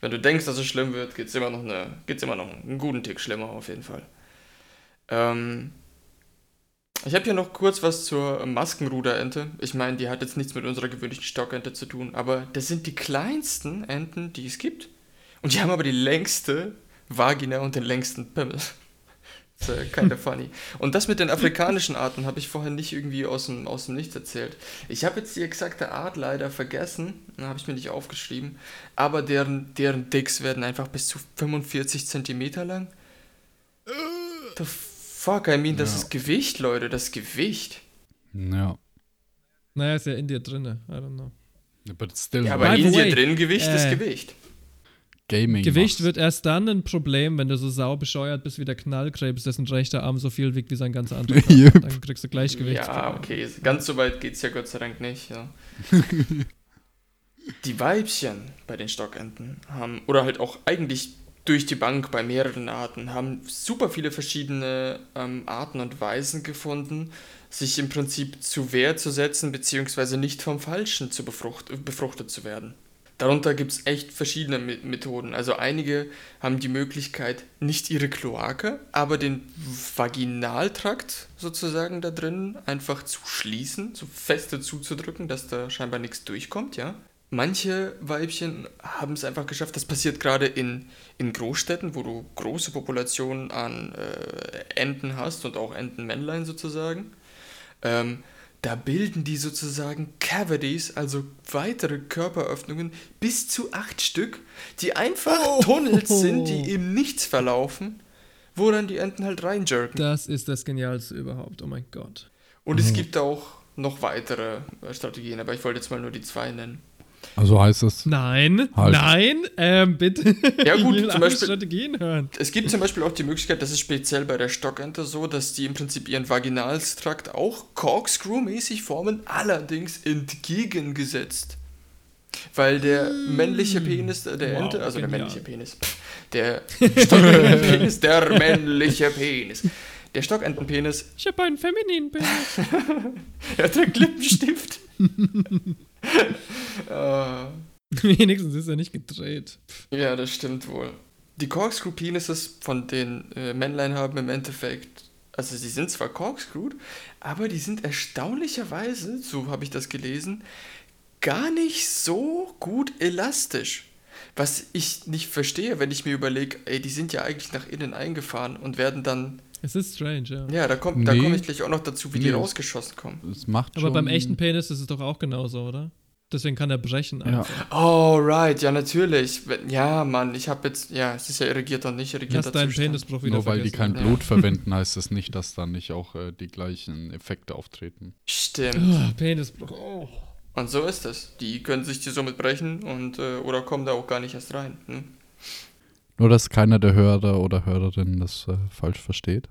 Wenn du denkst, dass es schlimm wird, geht's immer noch immer noch einen guten Tick schlimmer auf jeden Fall. Ähm, ich habe hier noch kurz was zur Maskenruderente. Ich meine, die hat jetzt nichts mit unserer gewöhnlichen Stockente zu tun, aber das sind die kleinsten Enten, die es gibt. Und die haben aber die längste Vagina und den längsten Pimmel. Das ist kind of funny. Und das mit den afrikanischen Arten habe ich vorher nicht irgendwie aus dem, aus dem Nichts erzählt. Ich habe jetzt die exakte Art leider vergessen, habe ich mir nicht aufgeschrieben, aber deren, deren Dicks werden einfach bis zu 45 Zentimeter lang. The fuck, I mean, das Ja. ist Gewicht, Leute, das ist Gewicht. Ja. Naja, ist ja in dir drinne. I don't know. But still, Ja, aber in dir drin Gewicht ist äh, Gewicht. Gaming. Gewicht machst. wird erst dann ein Problem, wenn du so sau bescheuert bist wie der Knallkrebs, dessen rechter Arm so viel wiegt wie sein ganzer anderer. Yep. Dann kriegst du Gleichgewicht. Ja, okay, ganz so weit geht's ja Gott sei Dank nicht. Ja. Die Weibchen bei den Stockenten haben, oder halt auch eigentlich durch die Bank bei mehreren Arten, haben super viele verschiedene ähm, Arten und Weisen gefunden, sich im Prinzip zu Wehr zu setzen, beziehungsweise nicht vom Falschen zu befrucht, befruchtet zu werden. Darunter gibt es echt verschiedene Me- Methoden. Also einige haben die Möglichkeit, nicht ihre Kloake, aber den Vaginaltrakt sozusagen da drin einfach zu schließen, so feste zuzudrücken, dass da scheinbar nichts durchkommt, ja. Manche Weibchen haben es einfach geschafft, das passiert gerade in, in Großstädten, wo du große Populationen an äh, Enten hast und auch Entenmännlein sozusagen. Ähm, da bilden die sozusagen Cavities, also weitere Körperöffnungen, bis zu acht Stück, die einfach Tunnels sind, die im Nichts verlaufen, wo dann die Enten halt reinjerken. Das ist das Genialste überhaupt. Oh mein Gott. Und es gibt auch noch weitere äh, Strategien, aber ich wollte jetzt mal nur die zwei nennen. Also heißt es, Nein, Halt. nein, ähm, bitte. Ja, gut, zum Beispiel- Strategien hören. Es gibt zum Beispiel auch die Möglichkeit, das ist speziell bei der Stockente so, dass die im Prinzip ihren Vaginalstrakt auch Corkscrew-mäßig formen, allerdings entgegengesetzt. Weil der männliche Penis der Wow, Ente, also der genial. männliche Penis, der Stockentenpenis, der männliche Penis. Der Stockentenpenis, Ich habe einen femininen Penis. er trägt Lippenstift. äh, Wenigstens ist er nicht gedreht. Ja, das stimmt wohl. Die Corkscrew-Penises von den äh, Männlein haben im Endeffekt, also sie sind zwar corkscrewed, aber die sind erstaunlicherweise, so habe ich das gelesen, gar nicht so gut elastisch. Was ich nicht verstehe, wenn ich mir überlege, ey, die sind ja eigentlich nach innen eingefahren und werden dann, Es ist strange, ja. ja, da kommt, da Nee. komme ich gleich auch noch dazu, wie die Nee. rausgeschossen kommen. es macht Aber schon, beim echten Penis ist es doch auch genauso, oder? Deswegen kann er brechen. Ja, einfach. Oh, right, ja, natürlich. Ja, Mann, ich habe jetzt, ja, es ist ja irrigiert und nicht irrigierter Lass deinen. Penisbruch wieder nur weil die kein. Blut verwenden, heißt es nicht, dass dann nicht auch äh, die gleichen Effekte auftreten. Stimmt. Oh, Penisbruch. Oh. Und so ist es. Die können sich die somit brechen und äh, oder kommen da auch gar nicht erst rein. Hm? Nur, dass keiner der Hörer oder Hörerinnen das äh, falsch versteht.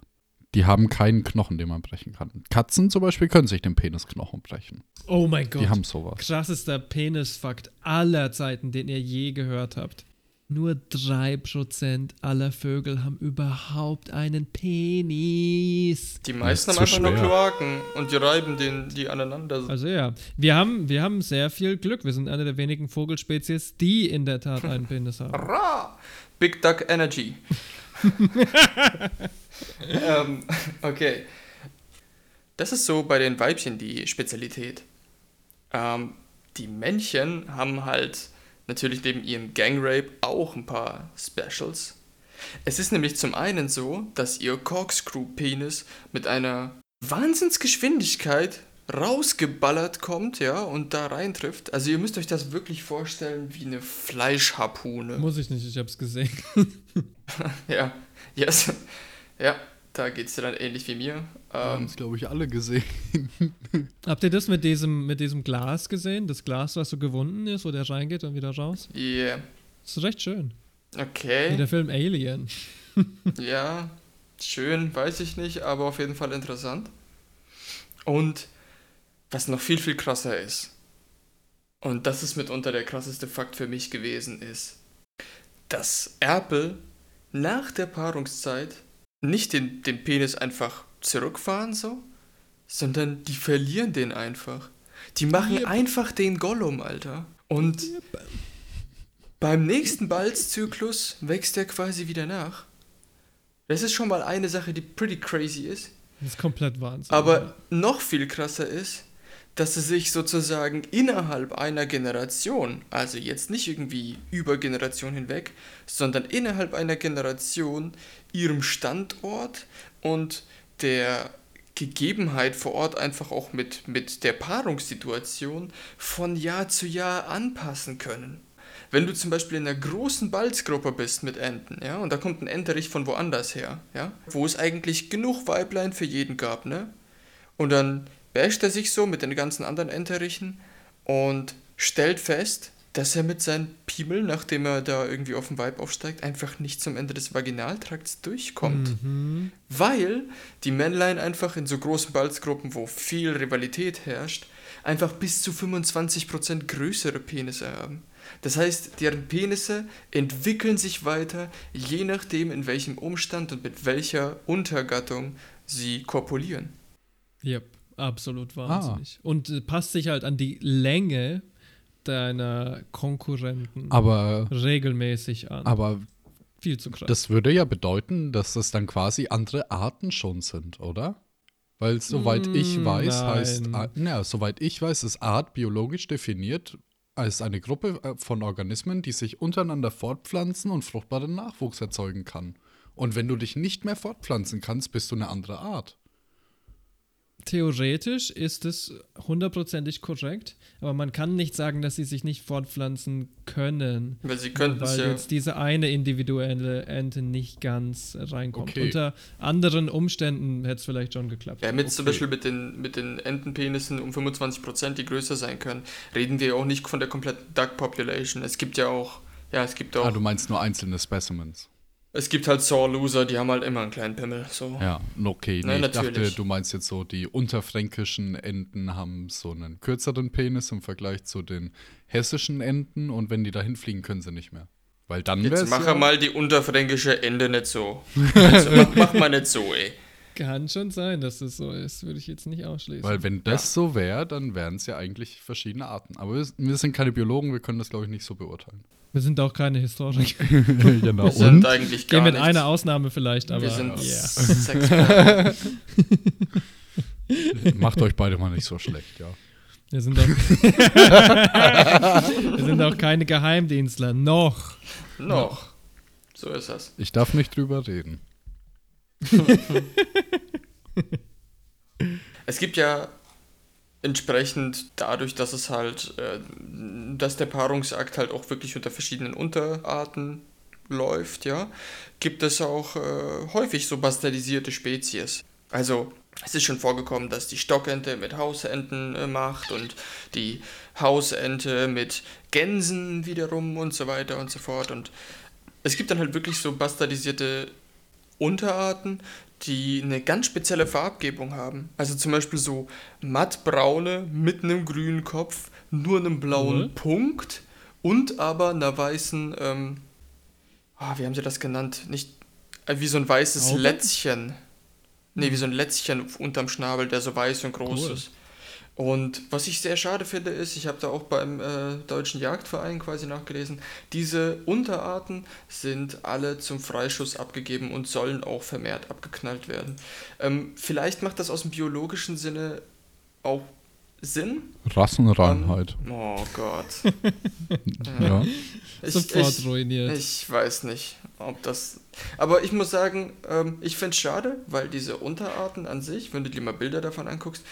Die haben keinen Knochen, den man brechen kann. Katzen zum Beispiel können sich den Penisknochen brechen. oh mein Gott. Die haben sowas. Krassester Penisfakt aller Zeiten, den ihr je gehört habt. Nur 3% aller Vögel haben überhaupt einen Penis. Die meisten ist haben einfach nur. Kloaken und die reiben den, die aneinander. Also ja, wir haben, wir haben sehr viel Glück. Wir sind eine der wenigen Vogelspezies, die in der Tat einen Penis haben. Big Duck Energy. ähm, okay. Das ist so bei den Weibchen die Spezialität. Ähm, die Männchen haben halt natürlich neben ihrem Gangrape auch ein paar Specials. Es ist nämlich zum einen so, dass ihr Corkscrew-Penis mit einer Wahnsinnsgeschwindigkeit rausgeballert kommt, ja, und da reintrifft. Also ihr müsst euch das wirklich vorstellen wie eine Fleischharpune. Muss ich nicht, ich hab's gesehen. Ja, yes. ja, da geht's dir dann ähnlich wie mir. Wir haben Ähm, es, glaube ich, alle gesehen. Habt ihr das mit diesem, mit diesem Glas gesehen? Das Glas, was so gewunden ist, wo der reingeht und wieder raus? yeah. Das ist recht schön. Wie Okay, der Film Alien. ja, schön, weiß ich nicht, aber auf jeden Fall interessant. Und was noch viel, viel krasser ist, und das ist mitunter der krasseste Fakt für mich gewesen, ist, dass Erpel nach der Paarungszeit nicht den, den Penis einfach zurückfahren so, sondern die verlieren den einfach. Die machen einfach den Gollum, Alter. Und beim nächsten Balzzyklus wächst er quasi wieder nach. Das ist schon mal eine Sache, die pretty crazy ist. Das ist komplett Wahnsinn. Aber noch viel krasser ist, dass sie sich sozusagen innerhalb einer Generation, also jetzt nicht irgendwie über Generation hinweg, sondern innerhalb einer Generation ihrem Standort und der Gegebenheit vor Ort einfach auch mit, mit der Paarungssituation von Jahr zu Jahr anpassen können. Wenn du zum Beispiel in einer großen Balzgruppe bist mit Enten, ja, und da kommt ein Enterich von woanders her, ja, wo es eigentlich genug Weiblein für jeden gab, ne? Und dann basht er sich so mit den ganzen anderen Enterichen und stellt fest, dass er mit seinem Piemel, nachdem er da irgendwie auf den Vibe aufsteigt, einfach nicht zum Ende des Vaginaltrakts durchkommt. Weil die Männlein einfach in so großen Balzgruppen, wo viel Rivalität herrscht, einfach bis zu 25% größere Penisse haben. Das heißt, deren Penisse entwickeln sich weiter, je nachdem, in welchem Umstand und mit welcher Untergattung sie korpulieren. Yep, absolut wahnsinnig. Und äh, passt sich halt an die Länge deiner Konkurrenten Aber, regelmäßig an. aber Viel zu krass. das würde ja bedeuten, dass das dann quasi andere Arten schon sind, oder? Weil soweit ich Mm, weiß, nein. heißt, Ar- na, soweit ich weiß, ist Art biologisch definiert als eine Gruppe äh, von Organismen, die sich untereinander fortpflanzen und fruchtbaren Nachwuchs erzeugen kann. Und wenn du dich nicht mehr fortpflanzen kannst, bist du eine andere Art. Theoretisch ist es hundertprozentig korrekt, aber man kann nicht sagen, dass sie sich nicht fortpflanzen können. Weil sie könnten es weil ja. jetzt diese eine individuelle Ente nicht ganz reinkommt. Okay. Unter anderen Umständen hätte es vielleicht schon geklappt. Ja, mit zum Beispiel mit den, mit den Entenpenissen um 25%, die größer sein können, reden wir ja auch nicht von der kompletten Duck Population. Es gibt ja auch, ja, es gibt auch, Ah, du meinst nur einzelne Specimens. Es gibt halt Sore Loser, die haben halt immer einen kleinen Pimmel. So. Ja, okay. Nee, Nein, ich dachte, du meinst jetzt so, die unterfränkischen Enten haben so einen kürzeren Penis im Vergleich zu den hessischen Enten und wenn die dahin fliegen, können sie nicht mehr. Weil dann Jetzt es mach ja, mal die unterfränkische Ende nicht so. Also, mach, mach mal nicht so, ey. Kann schon sein, dass es so ist, würde ich jetzt nicht ausschließen. Weil wenn das so wäre, dann wären es ja eigentlich verschiedene Arten. Aber wir, wir sind keine Biologen, wir können das, glaube ich, nicht so beurteilen. wir sind auch keine Historiker. genau. Wir sind eigentlich gar Gehen mit nichts. einer Ausnahme vielleicht, aber Wir sind yeah. Sexperten. Macht euch beide mal nicht so schlecht, ja. Wir sind auch, wir sind auch keine Geheimdienstler. Noch. Noch. So ist das. Ich darf nicht drüber reden. Es gibt ja entsprechend dadurch, dass es halt, äh, dass der Paarungsakt halt auch wirklich unter verschiedenen Unterarten läuft, ja, gibt es auch äh, häufig so bastardisierte Spezies. Also es ist schon vorgekommen, dass die Stockente mit Hausenten äh, macht und die Hausente mit Gänsen wiederum und so weiter und so fort. Und es gibt dann halt wirklich so bastardisierte Unterarten, die eine ganz spezielle Farbgebung haben. Also zum Beispiel so mattbraune mit einem grünen Kopf, nur einem blauen Mhm. Punkt und aber einer weißen, ähm, ah, wie haben sie das genannt? Nicht äh, wie so ein weißes Auge? Lätzchen. Nee, wie so ein Lätzchen unterm Schnabel, der so weiß und groß Cool. ist. Und was ich sehr schade finde, ist, ich habe da auch beim äh, Deutschen Jagdverein quasi nachgelesen, diese Unterarten sind alle zum Freischuss abgegeben und sollen auch vermehrt abgeknallt werden. Ähm, vielleicht macht das aus dem biologischen Sinne auch Sinn. Rassenreinheit. Ähm, oh Gott. ja. Ich, Sofort ich, ruiniert. ich weiß nicht, ob das. Aber ich muss sagen, ähm, ich finde es schade, weil diese Unterarten an sich, wenn du dir mal Bilder davon anguckst,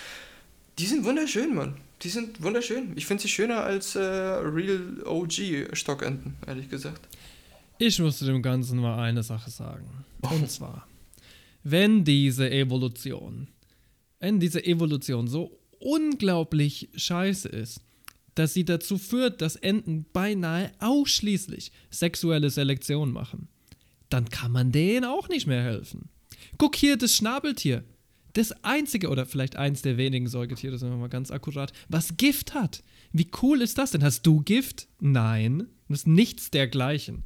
die sind wunderschön, Mann. Die sind wunderschön. Ich finde sie schöner als äh, Real OG Stockenten, ehrlich gesagt. Ich muss dem Ganzen mal eine Sache sagen. Und zwar, wenn diese Evolution, wenn diese Evolution so unglaublich scheiße ist, dass sie dazu führt, dass Enten beinahe ausschließlich sexuelle Selektion machen, dann kann man denen auch nicht mehr helfen. Guck hier, das Schnabeltier. Das einzige oder vielleicht eins der wenigen Säugetiere, sind wir mal ganz akkurat, was Gift hat. Wie cool ist das denn? Hast du Gift? Nein, das ist nichts dergleichen.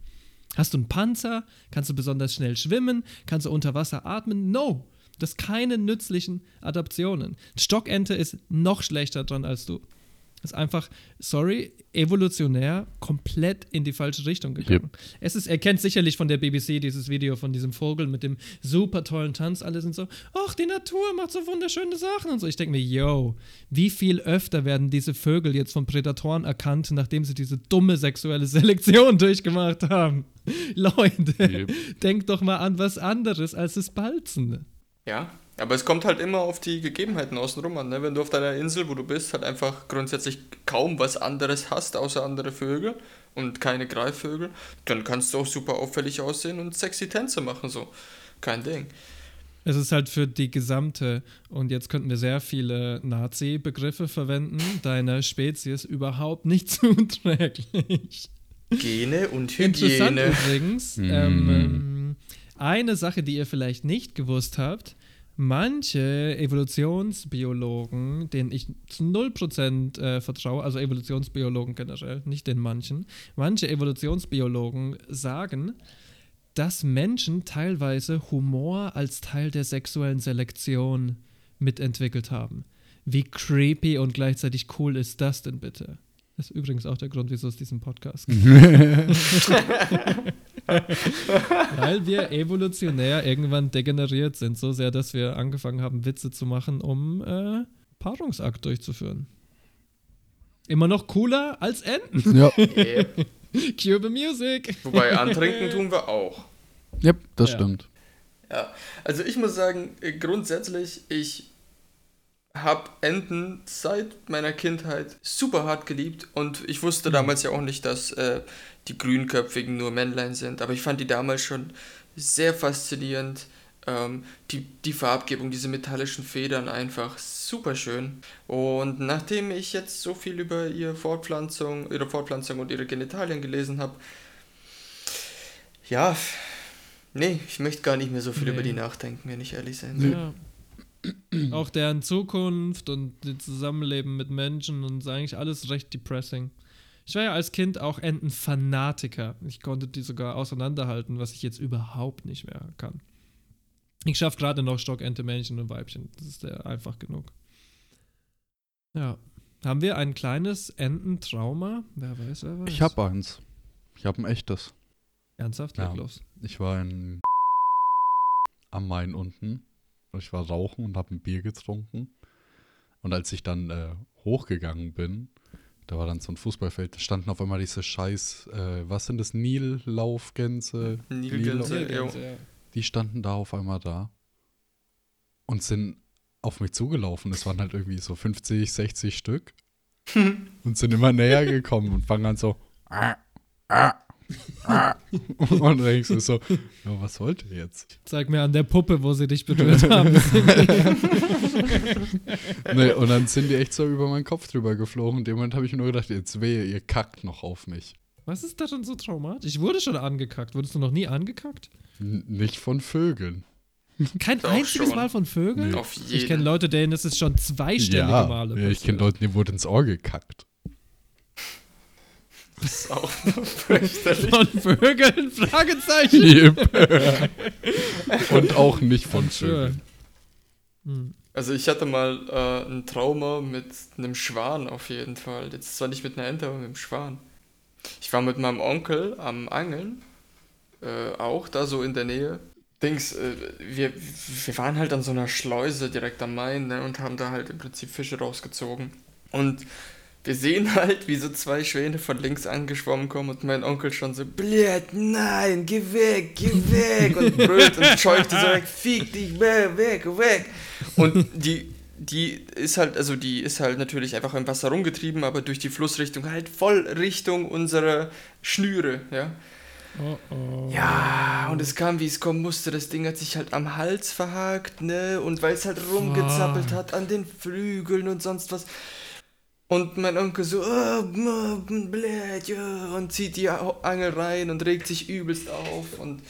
Hast du einen Panzer? Kannst du besonders schnell schwimmen? Kannst du unter Wasser atmen? No. Das keine nützlichen Adaptionen. Stockente ist noch schlechter dran als du. Ist einfach, sorry, evolutionär komplett in die falsche Richtung gegangen. Es ist, er kennt sicherlich von der BBC dieses Video von diesem Vogel mit dem super tollen Tanz. Alle sind so, ach, die Natur macht so wunderschöne Sachen und so. Ich denke mir, yo, wie viel öfter werden diese Vögel jetzt von Prädatoren erkannt, nachdem sie diese dumme sexuelle Selektion durchgemacht haben? Leute, Yep. denkt doch mal an was anderes als das Balzen. Ja, aber es kommt halt immer auf die Gegebenheiten außenrum an. Ne? Wenn du auf deiner Insel, wo du bist, halt einfach grundsätzlich kaum was anderes hast, außer andere Vögel und keine Greifvögel, dann kannst du auch super auffällig aussehen und sexy Tänze machen, so. Kein Ding. Es ist halt für die gesamte, und jetzt könnten wir sehr viele Nazi-Begriffe verwenden, deiner Spezies überhaupt nicht zuträglich. Gene und Interessant Hygiene. übrigens, Mhm. ähm, ähm, eine Sache, die ihr vielleicht nicht gewusst habt, manche Evolutionsbiologen, denen ich zu 0% äh, vertraue, also Evolutionsbiologen generell, nicht den manchen, manche Evolutionsbiologen sagen, dass Menschen teilweise Humor als Teil der sexuellen Selektion mitentwickelt haben. Wie creepy und gleichzeitig cool ist das denn bitte? Das ist übrigens auch der Grund, wieso es diesen Podcast gibt. Weil wir evolutionär irgendwann degeneriert sind, so sehr, dass wir angefangen haben, Witze zu machen, um äh, Paarungsakt durchzuführen. Immer noch cooler als Enten. Ja. Cue the music. Wobei antrinken tun wir auch. yep, das Ja. stimmt. Ja, also ich muss sagen, grundsätzlich, ich habe Enten seit meiner Kindheit super hart geliebt und ich wusste damals ja auch nicht, dass äh, die grünköpfigen nur Männlein sind, aber ich fand die damals schon sehr faszinierend. Ähm, die, die Farbgebung, diese metallischen Federn einfach super schön. Und nachdem ich jetzt so viel über ihre Fortpflanzung, ihre Fortpflanzung und ihre Genitalien gelesen habe, ja, nee, ich möchte gar nicht mehr so viel Nee. über die nachdenken, wenn ich ehrlich sein soll. Ja. Auch deren Zukunft und das Zusammenleben mit Menschen und ist eigentlich alles recht depressing. Ich war ja als Kind auch Entenfanatiker. Ich konnte die sogar auseinanderhalten, was ich jetzt überhaupt nicht mehr kann. Ich schaffe gerade noch Stockente, Männchen und Weibchen. Das ist ja einfach genug. Ja. Haben wir ein kleines Ententrauma? Wer weiß, wer weiß. Ich hab eins. Ich hab ein echtes. Ernsthaft? Ja. Los. Ich war in am Main unten. Ich war rauchen und habe ein Bier getrunken. Und als ich dann äh, hochgegangen bin, da war dann so ein Fußballfeld, da standen auf einmal diese scheiß, äh, was sind das, Nillaufgänse? Nilgänse, Nil- jo. Die standen da auf einmal da und sind auf mich zugelaufen. Es waren halt irgendwie so 50, 60 Stück. und sind immer näher gekommen und fangen an so. "Ah, ah, ah." und denkst du so, ja, was wollt ihr jetzt? Zeig mir an der Puppe, wo sie dich berührt haben. Nee, und dann sind die echt so über meinen Kopf drüber geflogen. In dem Moment habe ich mir nur gedacht, jetzt wehe, ihr kackt noch auf mich. Was ist da schon so traumatisch? Ich wurde schon angekackt. Wurdest du noch nie angekackt? N nicht von Vögeln. Kein Doch einziges schon. Mal von Vögeln? Nee. Auf Ich kenne Leute, denen ist es schon zweistellige Ja, Male. ja ich kenne. Leute, denen wurde ins Ohr gekackt. Das ist auch fürchterlich. Von Vögeln? Fragezeichen. Yep. und auch nicht von. Vögeln. Also ich hatte mal äh, ein Trauma mit einem Schwan auf jeden Fall. Jetzt zwar nicht mit einer Ente, aber mit einem Schwan. Ich war mit meinem Onkel am Angeln, äh, auch da so in der Nähe. Dings, äh, wir, wir waren halt an so einer Schleuse direkt am Main ne, und haben da halt im Prinzip Fische rausgezogen. Und wir sehen halt, wie so zwei Schwäne von links angeschwommen kommen und mein Onkel schon so, blöd, nein, geh weg, geh weg und brüllt und scheuchte so weg, fick dich, weg, weg, weg. Und die, die ist halt, also die ist halt natürlich einfach im Wasser rumgetrieben, aber durch die Flussrichtung halt voll Richtung unserer Schnüre, ja. Oh, oh. Ja, und es kam, wie es kommen musste. Das Ding hat sich halt am Hals verhakt, ne? Und weil es halt rumgezappelt hat an den Flügeln und sonst was. Und mein Onkel so, oh, blöd, ja, und zieht die Angel rein und regt sich übelst auf und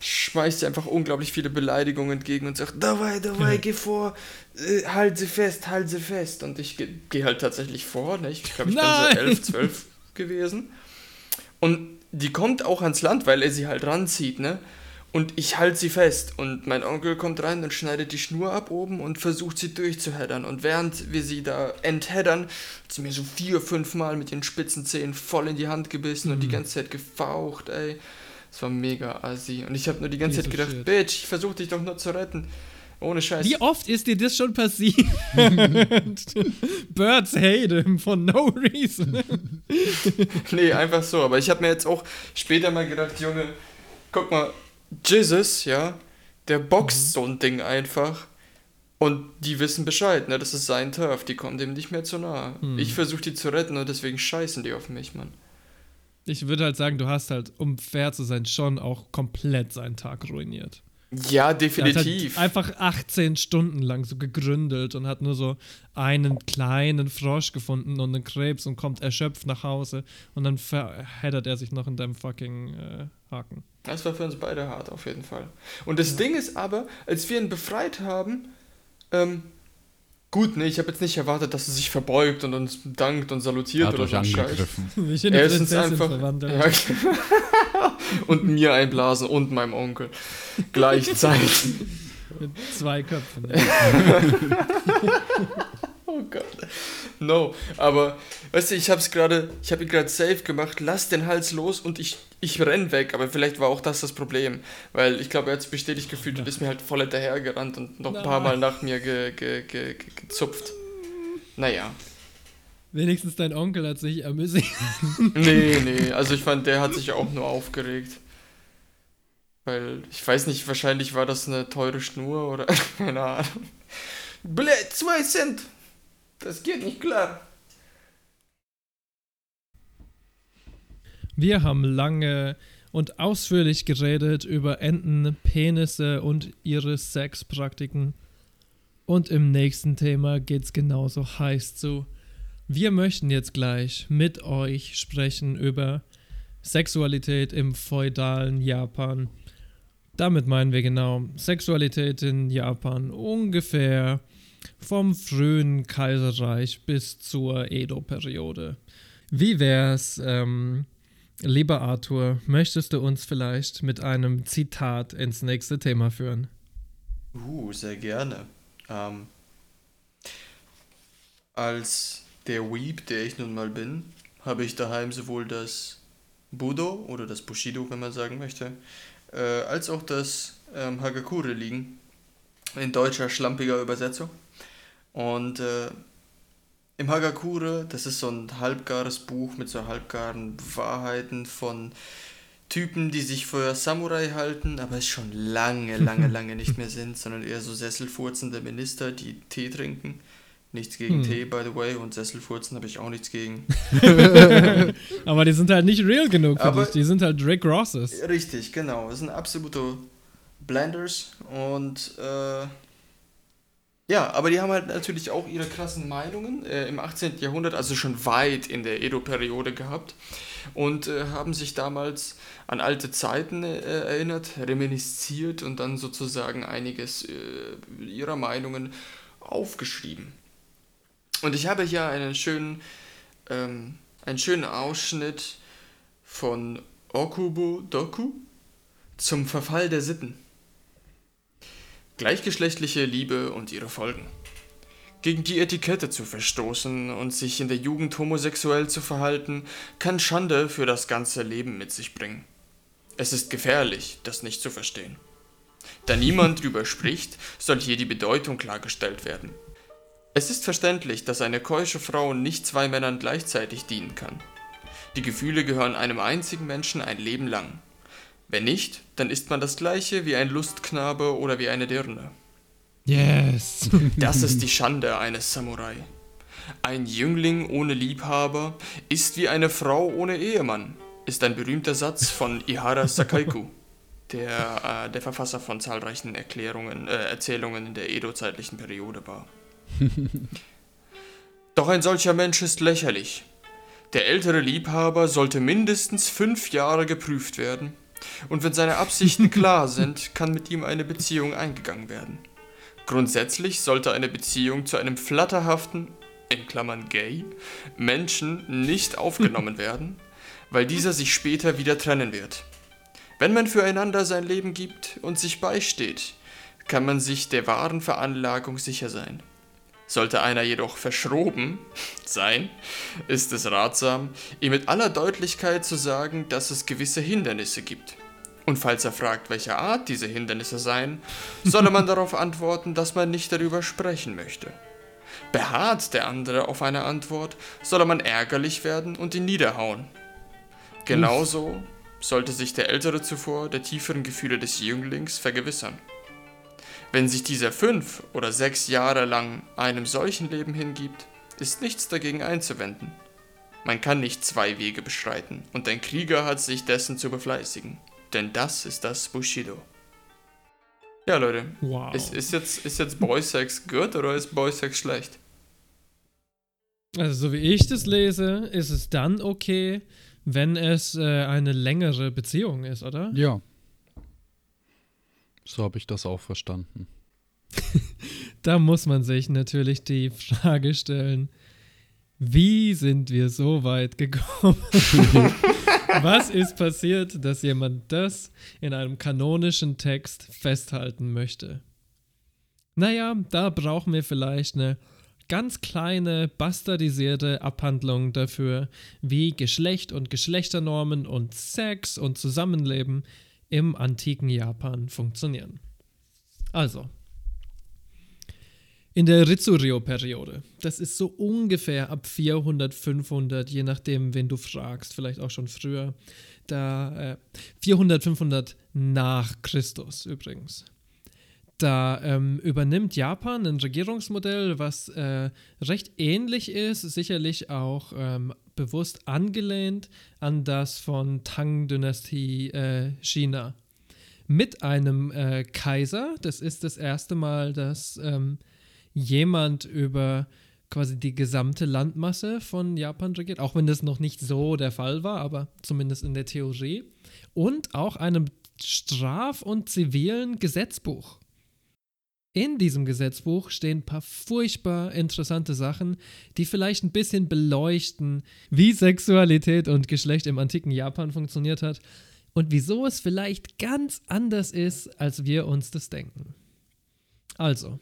schmeißt ihr einfach unglaublich viele Beleidigungen entgegen und sagt, dabei, dabei, geh vor, äh, halt sie fest, halt sie fest. Und ich gehe geh halt tatsächlich vor, ne? Ich glaube, ich Nein! bin so elf, zwölf gewesen. Und die kommt auch ans Land, weil er sie halt ranzieht, ne? Und ich halte sie fest und mein Onkel kommt rein und schneidet die Schnur ab oben und versucht sie durchzuheddern. Und während wir sie da entheddern, hat sie mir so vier, fünf Mal mit den spitzen Zähnen voll in die Hand gebissen und die ganze Zeit gefaucht, ey. Das war mega assi. Und ich habe nur die ganze Piece Zeit gedacht, shit. Bitch, ich versuche dich doch nur zu retten. Ohne Scheiß. Wie oft ist dir das schon passiert? Birds hate him for no reason. Nee, einfach so. Aber ich habe mir jetzt auch später mal gedacht, Junge, guck mal, Jesus, ja, der boxt so ein Ding einfach. Und die wissen Bescheid, ne? Das ist sein Turf, die kommen dem nicht mehr zu nahe. Ich versuche die zu retten und deswegen scheißen die auf mich, Mann. Ich würde halt sagen, du hast halt, um fair zu sein, schon auch komplett seinen Tag ruiniert. Ja, hat definitiv. halt einfach 18 Stunden lang so gegründelt und hat nur so einen kleinen Frosch gefunden und einen Krebs und kommt erschöpft nach Hause und dann verheddert er sich noch in deinem fucking äh, Haken. Das war für uns beide hart, auf jeden Fall. Und das Ding ist aber, als wir ihn befreit haben, ähm, gut, ne, ich habe jetzt nicht erwartet, dass er sich verbeugt und uns dankt und salutiert Hat oder so ein Scheiß. angegriffen. Mich in eine Erstens Prinzessin einfach. verwandelt. Ja, und mir einblasen und meinem Onkel. Gleichzeitig. Mit zwei Köpfen. Oh Gott. No, aber weißt du, ich hab's gerade, ich habe ihn gerade safe gemacht, lass den Hals los und ich, ich renn weg, aber vielleicht war auch das das Problem, weil ich glaube, er hat sich bestätigt gefühlt und ist mir halt voll hinterhergerannt und noch ein paar Mal nach mir ge, ge, ge, ge, gezupft. Naja. Wenigstens dein Onkel hat sich amüsiert. Nee, nee, also ich fand, der hat sich auch nur aufgeregt. Weil, ich weiß nicht, wahrscheinlich war das eine teure Schnur oder keine Ahnung. Blöd, zwei Cent! Das geht nicht klar. Wir haben lange und ausführlich geredet über Enten, Penisse und ihre Sexpraktiken. Und im nächsten Thema geht's genauso heiß zu. Wir möchten jetzt gleich mit euch sprechen über Sexualität im feudalen Japan. Damit meinen wir genau Sexualität in Japan ungefähr vom frühen Kaiserreich bis zur Edo-Periode. Wie wär's, ähm, lieber Arthur, möchtest du uns vielleicht mit einem Zitat ins nächste Thema führen? Uh, sehr gerne. Ähm, als der Weeb, der ich nun mal bin, habe ich daheim sowohl das Budo oder das Bushido, wenn man sagen möchte, äh, als auch das ähm, Hagakure liegen. In deutscher, schlampiger Übersetzung. Und äh, im Hagakure, das ist so ein halbgares Buch mit so halbgaren Wahrheiten von Typen, die sich für Samurai halten, aber es schon lange, lange, lange nicht mehr sind, sondern eher so sesselfurzende Minister, die Tee trinken. Nichts gegen Hm. Tee, by the way, und Sesselfurzen habe ich auch nichts gegen. Aber die sind halt nicht real genug für Aber- dich. Die sind halt Rick Rosses. Richtig, genau. Das sind absolute Blenders und äh, ja, aber die haben halt natürlich auch ihre krassen Meinungen äh, im 18. Jahrhundert, also schon weit in der Edo-Periode gehabt und äh, haben sich damals an alte Zeiten äh, erinnert, reminisziert und dann sozusagen einiges äh, ihrer Meinungen aufgeschrieben. Und ich habe hier einen schönen, ähm, einen schönen Ausschnitt von Okubo Doku zum Verfall der Sitten. Gleichgeschlechtliche Liebe und ihre Folgen. Gegen die Etikette zu verstoßen und sich in der Jugend homosexuell zu verhalten, kann Schande für das ganze Leben mit sich bringen. Es ist gefährlich, das nicht zu verstehen. Da niemand drüber spricht, soll hier die Bedeutung klargestellt werden. Es ist verständlich, dass eine keusche Frau nicht zwei Männern gleichzeitig dienen kann. Die Gefühle gehören einem einzigen Menschen ein Leben lang. Wenn nicht, dann ist man das gleiche wie ein Lustknabe oder wie eine Dirne. Yes. Das ist die Schande eines Samurai. Ein Jüngling ohne Liebhaber ist wie eine Frau ohne Ehemann, ist ein berühmter Satz von Ihara Sakaiku, der äh, der Verfasser von zahlreichen Erklärungen, äh, Erzählungen in der Edo-zeitlichen Periode war. Doch ein solcher Mensch ist lächerlich. Der ältere Liebhaber sollte mindestens fünf Jahre geprüft werden, und wenn seine Absichten klar sind, kann mit ihm eine Beziehung eingegangen werden. Grundsätzlich sollte eine Beziehung zu einem flatterhaften, in Klammern gay, Menschen nicht aufgenommen werden, weil dieser sich später wieder trennen wird. Wenn man füreinander sein Leben gibt und sich beisteht, kann man sich der wahren Veranlagung sicher sein. Sollte einer jedoch verschroben sein, ist es ratsam, ihm mit aller Deutlichkeit zu sagen, dass es gewisse Hindernisse gibt. Und falls er fragt, welcher Art diese Hindernisse seien, solle man darauf antworten, dass man nicht darüber sprechen möchte. Beharrt der andere auf eine Antwort, solle man ärgerlich werden und ihn niederhauen. Genauso sollte sich der Ältere zuvor der tieferen Gefühle des Jünglings vergewissern. Wenn sich dieser fünf oder sechs Jahre lang einem solchen Leben hingibt, ist nichts dagegen einzuwenden. Man kann nicht zwei Wege beschreiten, und ein Krieger hat sich dessen zu befleißigen, denn das ist das Bushido. Ja, Leute. Wow. Ist, ist, jetzt, ist jetzt Boy-Sex gut oder ist Boy-Sex schlecht? Also, so wie ich das lese, ist es dann okay, wenn es äh, eine längere Beziehung ist, oder? Ja. So habe ich das auch verstanden. Da muss man sich natürlich die Frage stellen, wie sind wir so weit gekommen? Was ist passiert, dass jemand das in einem kanonischen Text festhalten möchte? Naja, da brauchen wir vielleicht eine ganz kleine, bastardisierte Abhandlung dafür, wie Geschlecht und Geschlechternormen und Sex und Zusammenleben im antiken Japan funktionieren. Also, in der Ritsuryo-Periode, das ist so ungefähr ab 400, 500, je nachdem, wen du fragst, vielleicht auch schon früher, da äh, 400, 500 nach Christus übrigens. Da ähm, übernimmt Japan ein Regierungsmodell, was äh, recht ähnlich ist, sicherlich auch ähm, bewusst angelehnt an das von Tang-Dynastie äh, China. Mit einem äh, Kaiser, das ist das erste Mal, dass ähm, jemand über quasi die gesamte Landmasse von Japan regiert, auch wenn das noch nicht so der Fall war, aber zumindest in der Theorie. Und auch einem Straf- und zivilen Gesetzbuch. In diesem Gesetzbuch stehen ein paar furchtbar interessante Sachen, die vielleicht ein bisschen beleuchten, wie Sexualität und Geschlecht im antiken Japan funktioniert hat und wieso es vielleicht ganz anders ist, als wir uns das denken. Also,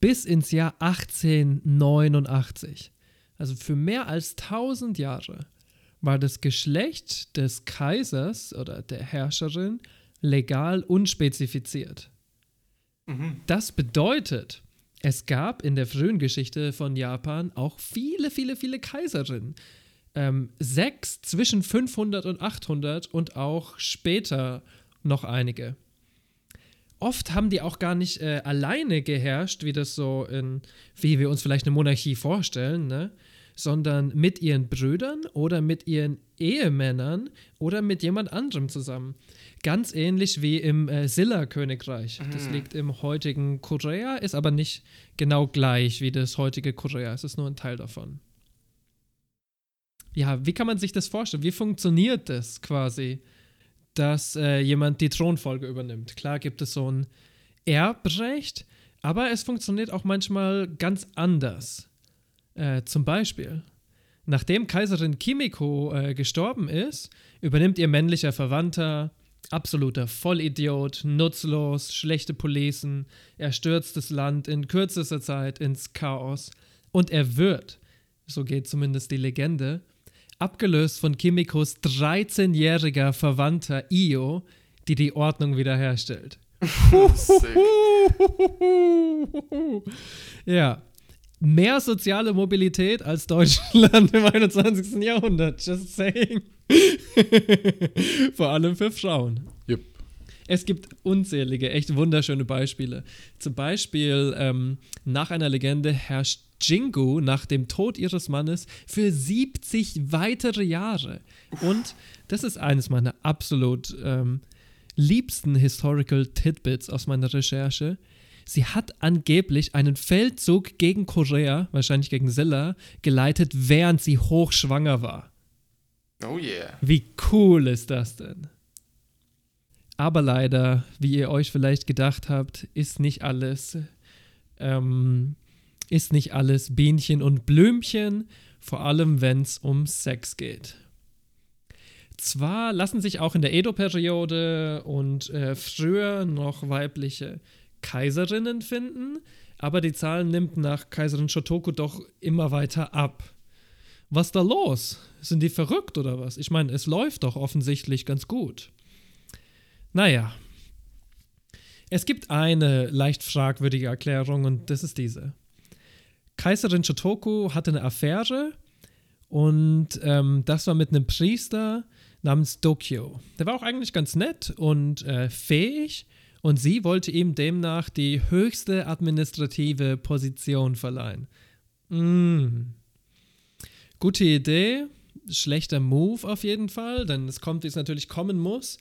bis ins Jahr 1889, also für mehr als 1000 Jahre, war das Geschlecht des Kaisers oder der Herrscherin legal unspezifiziert. Das bedeutet, es gab in der frühen Geschichte von Japan auch viele, viele, viele Kaiserinnen. Ähm, sechs zwischen 500 und 800 und auch später noch einige. Oft haben die auch gar nicht äh, alleine geherrscht, wie das so in, wie wir uns vielleicht eine Monarchie vorstellen, ne? sondern mit ihren Brüdern oder mit ihren Ehemännern oder mit jemand anderem zusammen. Ganz ähnlich wie im äh, Silla-Königreich. Das liegt im heutigen Korea, ist aber nicht genau gleich wie das heutige Korea. Es ist nur ein Teil davon. Ja, wie kann man sich das vorstellen? Wie funktioniert das quasi, dass äh, jemand die Thronfolge übernimmt? Klar gibt es so ein Erbrecht, aber es funktioniert auch manchmal ganz anders. Äh, zum Beispiel, nachdem Kaiserin Kimiko äh, gestorben ist, übernimmt ihr männlicher Verwandter, absoluter Vollidiot, nutzlos, schlechte Policen, er stürzt das Land in kürzester Zeit ins Chaos und er wird, so geht zumindest die Legende, abgelöst von Kimikos 13-jähriger Verwandter Io, die die Ordnung wiederherstellt. Sick. Ja. Mehr soziale Mobilität als Deutschland im 21. Jahrhundert. Just saying. Vor allem für Frauen. Jupp. Es gibt unzählige, echt wunderschöne Beispiele. Zum Beispiel ähm, nach einer Legende herrscht Jingu nach dem Tod ihres Mannes für 70 weitere Jahre. Und das ist eines meiner absolut ähm, liebsten Historical Tidbits aus meiner Recherche. Sie hat angeblich einen Feldzug gegen Korea, wahrscheinlich gegen Silla, geleitet, während sie hochschwanger war. Oh yeah. Wie cool ist das denn? Aber leider, wie ihr euch vielleicht gedacht habt, ist nicht alles, ähm, ist nicht alles Bienchen und Blümchen, vor allem wenn es um Sex geht. Zwar lassen sich auch in der Edo-Periode und äh, früher noch weibliche Kaiserinnen finden, aber die Zahl nimmt nach Kaiserin Shotoku doch immer weiter ab. Was da los? Sind die verrückt oder was? Ich meine, es läuft doch offensichtlich ganz gut. Naja. Es gibt eine leicht fragwürdige Erklärung und das ist diese. Kaiserin Shotoku hatte eine Affäre und ähm, das war mit einem Priester namens Dokyo. Der war auch eigentlich ganz nett und äh, fähig und sie wollte ihm demnach die höchste administrative Position verleihen. Mm. Gute Idee, schlechter Move auf jeden Fall, denn es kommt, wie es natürlich kommen muss.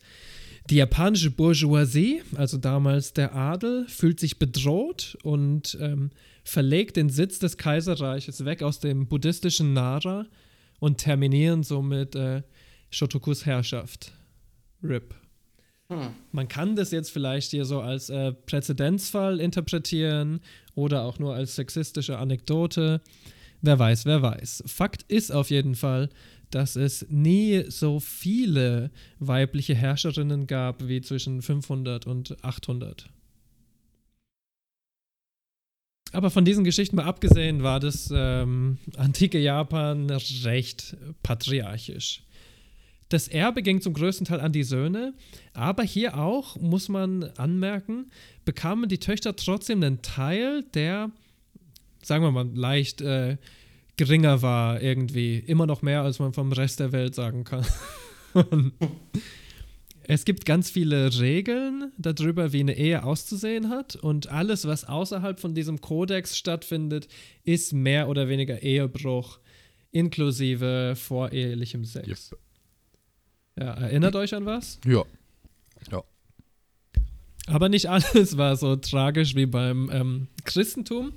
Die japanische Bourgeoisie, also damals der Adel, fühlt sich bedroht und ähm, verlegt den Sitz des Kaiserreiches weg aus dem buddhistischen Nara und terminieren somit äh, Shotokus Herrschaft. RIP. Man kann das jetzt vielleicht hier so als äh, Präzedenzfall interpretieren oder auch nur als sexistische Anekdote. Wer weiß, wer weiß. Fakt ist auf jeden Fall, dass es nie so viele weibliche Herrscherinnen gab wie zwischen 500 und 800. Aber von diesen Geschichten mal abgesehen war das ähm, antike Japan recht patriarchisch. Das Erbe ging zum größten Teil an die Söhne, aber hier auch, muss man anmerken, bekamen die Töchter trotzdem einen Teil, der, sagen wir mal, leicht äh, geringer war irgendwie. Immer noch mehr, als man vom Rest der Welt sagen kann. es gibt ganz viele Regeln darüber, wie eine Ehe auszusehen hat und alles, was außerhalb von diesem Kodex stattfindet, ist mehr oder weniger Ehebruch inklusive vorehelichem Sex. Yep. Ja, erinnert euch an was? Ja. Ja. Aber nicht alles war so tragisch wie beim ähm, Christentum.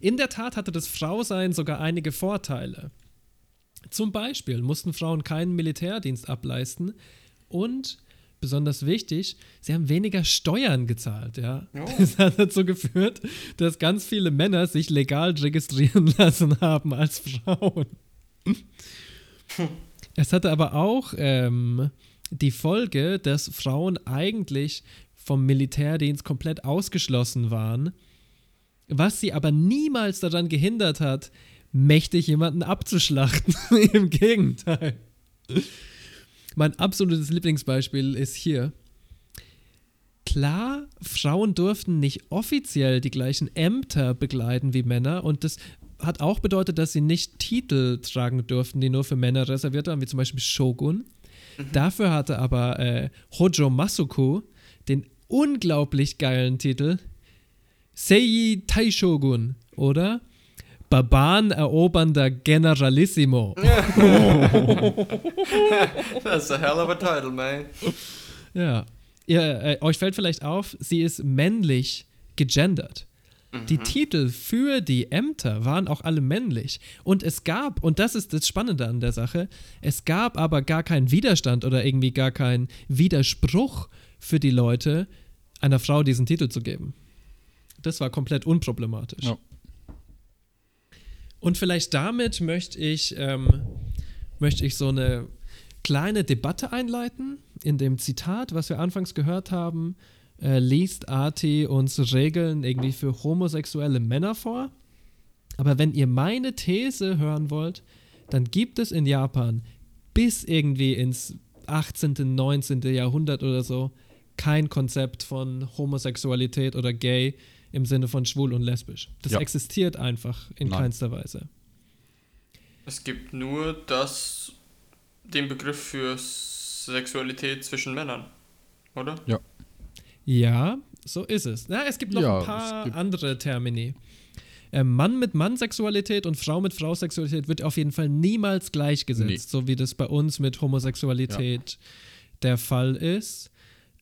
In der Tat hatte das Frausein sogar einige Vorteile. Zum Beispiel mussten Frauen keinen Militärdienst ableisten und besonders wichtig, sie haben weniger Steuern gezahlt, ja. Das hat dazu geführt, dass ganz viele Männer sich legal registrieren lassen haben als Frauen. Es hatte aber auch ähm, die Folge, dass Frauen eigentlich vom Militärdienst komplett ausgeschlossen waren, was sie aber niemals daran gehindert hat, mächtig jemanden abzuschlachten. Im Gegenteil. Mein absolutes Lieblingsbeispiel ist hier. Klar, Frauen durften nicht offiziell die gleichen Ämter begleiten wie Männer und das hat auch bedeutet, dass sie nicht Titel tragen durften, die nur für Männer reserviert waren, wie zum Beispiel Shogun. Dafür hatte aber äh, Hojo Masuko den unglaublich geilen Titel Seiji Taishogun oder Barbaren erobernder Generalissimo. That's a hell of a title, man. Ja. Ihr, äh, euch fällt vielleicht auf, sie ist männlich gegendert. Die Titel für die Ämter waren auch alle männlich. Und es gab, und das ist das Spannende an der Sache, es gab aber gar keinen Widerstand oder irgendwie gar keinen Widerspruch für die Leute, einer Frau diesen Titel zu geben. Das war komplett unproblematisch. Ja. Und vielleicht damit möchte ich, ähm, möchte ich so eine kleine Debatte einleiten. In dem Zitat, was wir anfangs gehört haben, äh, liest Arti uns Regeln irgendwie für homosexuelle Männer vor. Aber wenn ihr meine These hören wollt, dann gibt es in Japan bis irgendwie ins 18., 19. Jahrhundert oder so kein Konzept von Homosexualität oder Gay im Sinne von schwul und lesbisch. Das Ja. existiert einfach in Nein. keinster Weise. Es gibt nur das, den Begriff für Sexualität zwischen Männern, oder? Ja, so ist es. Na, es gibt noch Ja, ein paar andere Termini. Äh, Mann mit Mann-Sexualität und Frau mit Frau-Sexualität wird auf jeden Fall niemals gleichgesetzt, Nee. so wie das bei uns mit Homosexualität der Fall ist.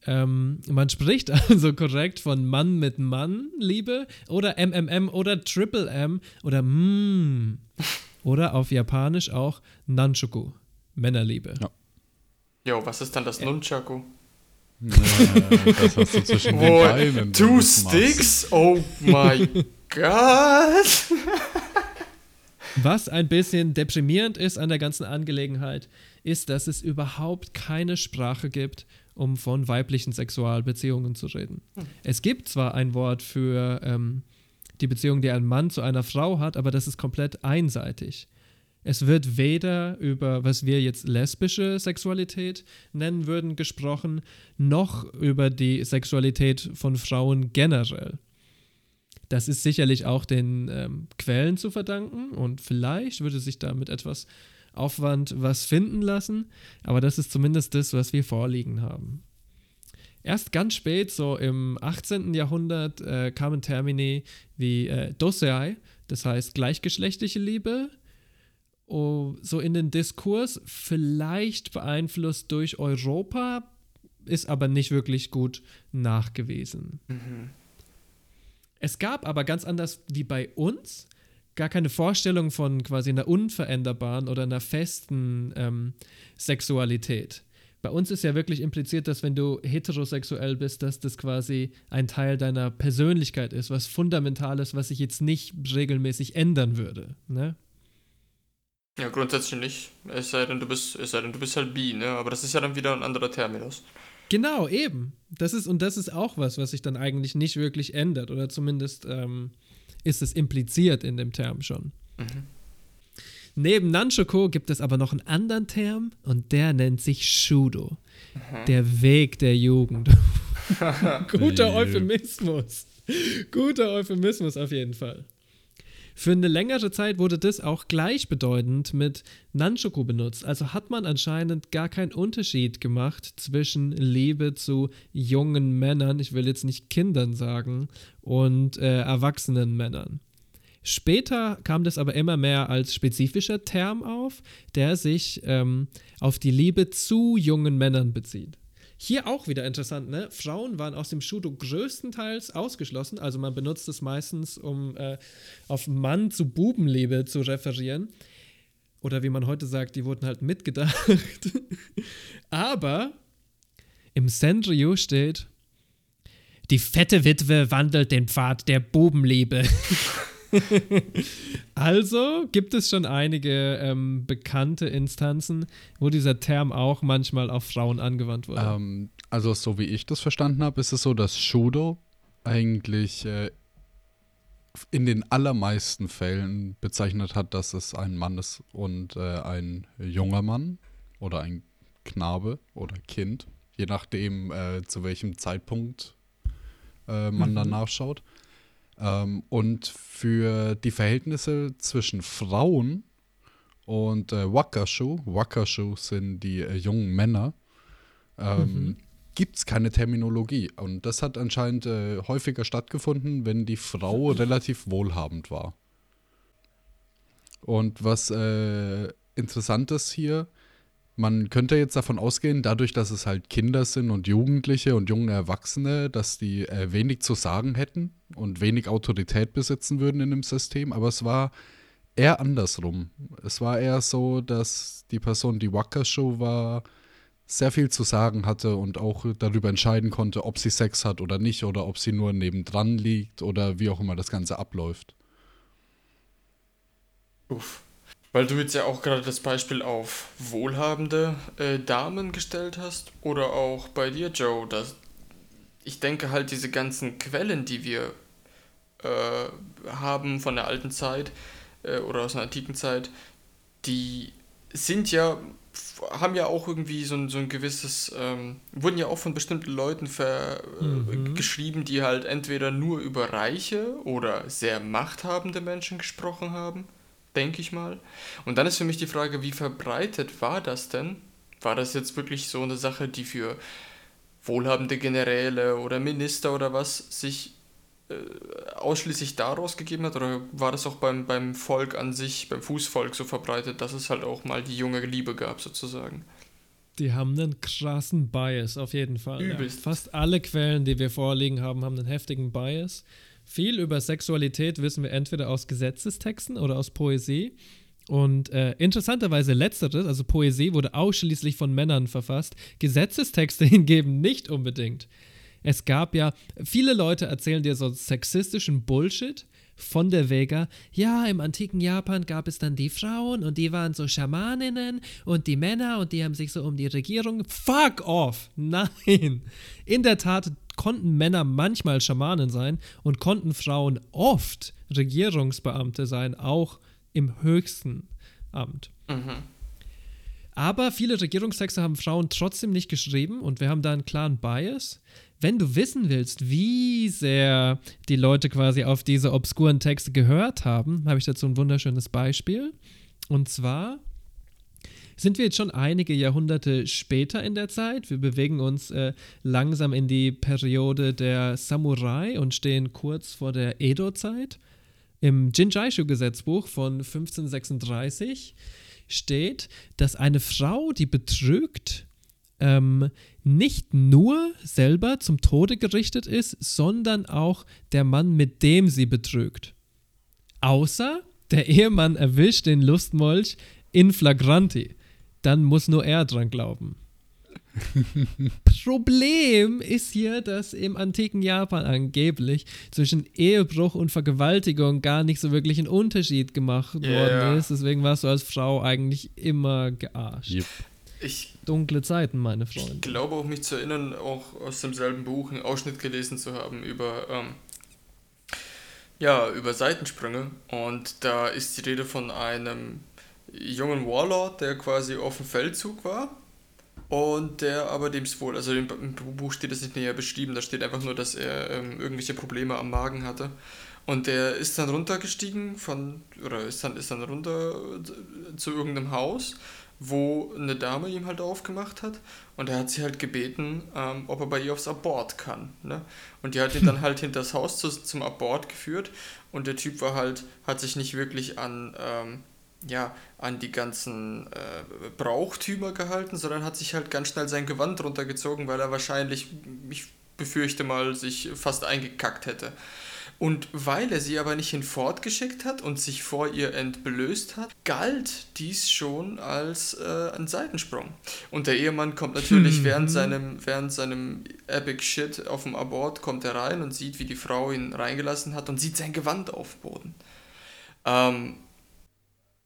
Ähm, man spricht also korrekt von Mann mit Mann Liebe oder MMM oder Triple M oder mm, oder auf Japanisch auch Nanchuku, Männerliebe. Ja. Jo, was ist dann das Nunchaku? Äh, das hast du zwischen den Beinen. two sticks? Oh my god! Was ein bisschen deprimierend ist an der ganzen Angelegenheit, ist, dass es überhaupt keine Sprache gibt, um von weiblichen Sexualbeziehungen zu reden. Es gibt zwar ein Wort für ähm, die Beziehung, die ein Mann zu einer Frau hat, aber das ist komplett einseitig. Es wird weder über, was wir jetzt lesbische Sexualität nennen würden, gesprochen, noch über die Sexualität von Frauen generell. Das ist sicherlich auch den ähm, Quellen zu verdanken und vielleicht würde sich da mit etwas Aufwand was finden lassen, aber das ist zumindest das, was wir vorliegen haben. Erst ganz spät, so im 18. Jahrhundert, äh, kamen Termini wie äh, Dosei, das heißt gleichgeschlechtliche Liebe, so in den Diskurs, vielleicht beeinflusst durch Europa, ist aber nicht wirklich gut nachgewiesen. Es gab aber ganz anders wie bei uns gar keine Vorstellung von quasi einer unveränderbaren oder einer festen ähm, Sexualität. Bei uns ist ja wirklich impliziert, dass wenn du heterosexuell bist, dass das quasi ein Teil deiner Persönlichkeit ist, was Fundamentales, was sich jetzt nicht regelmäßig ändern würde. Ne? Ja, grundsätzlich nicht. Es sei denn, du bist, es sei denn, du bist halt bi, ne? Aber das ist ja dann wieder ein anderer Terminus. Genau, eben. Das ist, und das ist auch was, was sich dann eigentlich nicht wirklich ändert. Oder zumindest ähm, ist es impliziert in dem Term schon. Neben Nanchoko gibt es aber noch einen anderen Term und der nennt sich Shudo. Der Weg der Jugend. Guter Euphemismus. Guter Euphemismus auf jeden Fall. Für eine längere Zeit wurde das auch gleichbedeutend mit Nanchoku benutzt. Also hat man anscheinend gar keinen Unterschied gemacht zwischen Liebe zu jungen Männern, ich will jetzt nicht Kindern sagen, und äh, erwachsenen Männern. Später kam das aber immer mehr als spezifischer Term auf, der sich ähm, auf die Liebe zu jungen Männern bezieht. Hier auch wieder interessant, ne? Frauen waren aus dem Shudo größtenteils ausgeschlossen, also man benutzt es meistens, um äh, auf Mann zu Bubenliebe zu referieren. Oder wie man heute sagt, die wurden halt mitgedacht. Aber im Senryu steht, die fette Witwe wandelt den Pfad der Bubenliebe. also gibt es schon einige ähm, bekannte Instanzen, wo dieser Term auch manchmal auf Frauen angewandt wurde. Ähm, also, so wie ich das verstanden habe, ist es so, dass Shudo eigentlich äh, in den allermeisten Fällen bezeichnet hat, dass es ein Mann ist und äh, ein junger Mann oder ein Knabe oder Kind, je nachdem, äh, zu welchem Zeitpunkt äh, man Mhm. danach schaut. Ähm, und für die Verhältnisse zwischen Frauen und äh, Wakashu, Wakashu sind die äh, jungen Männer, ähm, gibt es keine Terminologie. Und das hat anscheinend äh, häufiger stattgefunden, wenn die Frau relativ wohlhabend war. Und was äh, interessant ist hier, man könnte jetzt davon ausgehen, dadurch, dass es halt Kinder sind und Jugendliche und junge Erwachsene, dass die äh, wenig zu sagen hätten und wenig Autorität besitzen würden in dem System. Aber es war eher andersrum. Es war eher so, dass die Person, die Wakasho war, sehr viel zu sagen hatte und auch darüber entscheiden konnte, ob sie Sex hat oder nicht oder ob sie nur nebendran liegt oder wie auch immer das Ganze abläuft. Uff. Weil du jetzt ja auch gerade das Beispiel auf wohlhabende äh, Damen gestellt hast oder auch bei dir, Joe, dass ich denke halt diese ganzen Quellen, die wir äh, haben von der alten Zeit äh, oder aus der antiken Zeit, die sind ja, haben ja auch irgendwie so ein, so ein gewisses, ähm, wurden ja auch von bestimmten Leuten ver, äh, geschrieben, die halt entweder nur über reiche oder sehr machthabende Menschen gesprochen haben, denke ich mal. Und dann ist für mich die Frage, wie verbreitet war das denn? War das jetzt wirklich so eine Sache, die für wohlhabende Generäle oder Minister oder was sich äh, ausschließlich daraus gegeben hat? Oder war das auch beim, beim Volk an sich, beim Fußvolk so verbreitet, dass es halt auch mal die junge Liebe gab, sozusagen? Die haben einen krassen Bias, auf jeden Fall. Ja. Übelst. Fast alle Quellen, die wir vorliegen haben, haben einen heftigen Bias. Viel über Sexualität wissen wir entweder aus Gesetzestexten oder aus Poesie. Und äh, interessanterweise letzteres, also Poesie, wurde ausschließlich von Männern verfasst, Gesetzestexte hingegen nicht unbedingt. Es gab ja, viele Leute erzählen dir so sexistischen Bullshit von der Vega. Ja, im antiken Japan gab es dann die Frauen und die waren so Schamaninnen und die Männer und die haben sich so um die Regierung. Fuck off! Nein! In der Tat konnten Männer manchmal Schamanen sein und konnten Frauen oft Regierungsbeamte sein, auch im höchsten Amt. Aber viele Regierungstexte haben Frauen trotzdem nicht geschrieben und wir haben da einen klaren Bias. Wenn du wissen willst, wie sehr die Leute quasi auf diese obskuren Texte gehört haben, habe ich dazu ein wunderschönes Beispiel. Und zwar sind wir jetzt schon einige Jahrhunderte später in der Zeit. Wir bewegen uns äh, langsam in die Periode der Samurai und stehen kurz vor der Edo-Zeit. Im Jinjaishu-Gesetzbuch von 1536 steht, dass eine Frau, die betrügt, ähm, nicht nur selber zum Tode gerichtet ist, sondern auch der Mann, mit dem sie betrügt. Außer der Ehemann erwischt den Lustmolch in flagranti. Dann muss nur er dran glauben. Problem ist hier, dass im antiken Japan angeblich zwischen Ehebruch und Vergewaltigung gar nicht so wirklich ein Unterschied gemacht worden ist. Deswegen warst du als Frau eigentlich immer gearscht. Yep. Ich Dunkle Zeiten, meine Ich Freunde. glaube auch mich zu erinnern, auch aus demselben Buch einen Ausschnitt gelesen zu haben über, ähm, ja, über Seitensprünge. Und da ist die Rede von einem jungen Warlord, der quasi auf dem Feldzug war. Und der aber dem es wohl, also im Buch steht es nicht näher beschrieben, da steht einfach nur, dass er ähm, irgendwelche Probleme am Magen hatte. Und der ist dann runtergestiegen von, oder ist dann, ist dann runter äh, zu irgendeinem Haus, wo eine Dame ihm halt aufgemacht hat. Und er hat sie halt gebeten, ähm, ob er bei ihr aufs Abort kann. Ne? Und die hat ihn dann halt hinter das Haus zu, zum Abort geführt. Und der Typ war halt, hat sich nicht wirklich an, ähm, ja, an die ganzen äh, Brauchtümer gehalten, sondern hat sich halt ganz schnell sein Gewand runtergezogen, weil er wahrscheinlich, ich befürchte mal, sich fast eingekackt hätte. Und weil er sie aber nicht hinfortgeschickt hat und sich vor ihr entblößt hat, galt dies schon als äh, ein Seitensprung. Und der Ehemann kommt natürlich während seinem, während seinem Epic Shit auf dem Abort, kommt er rein und sieht, wie die Frau ihn reingelassen hat und sieht sein Gewand auf Boden. Ähm,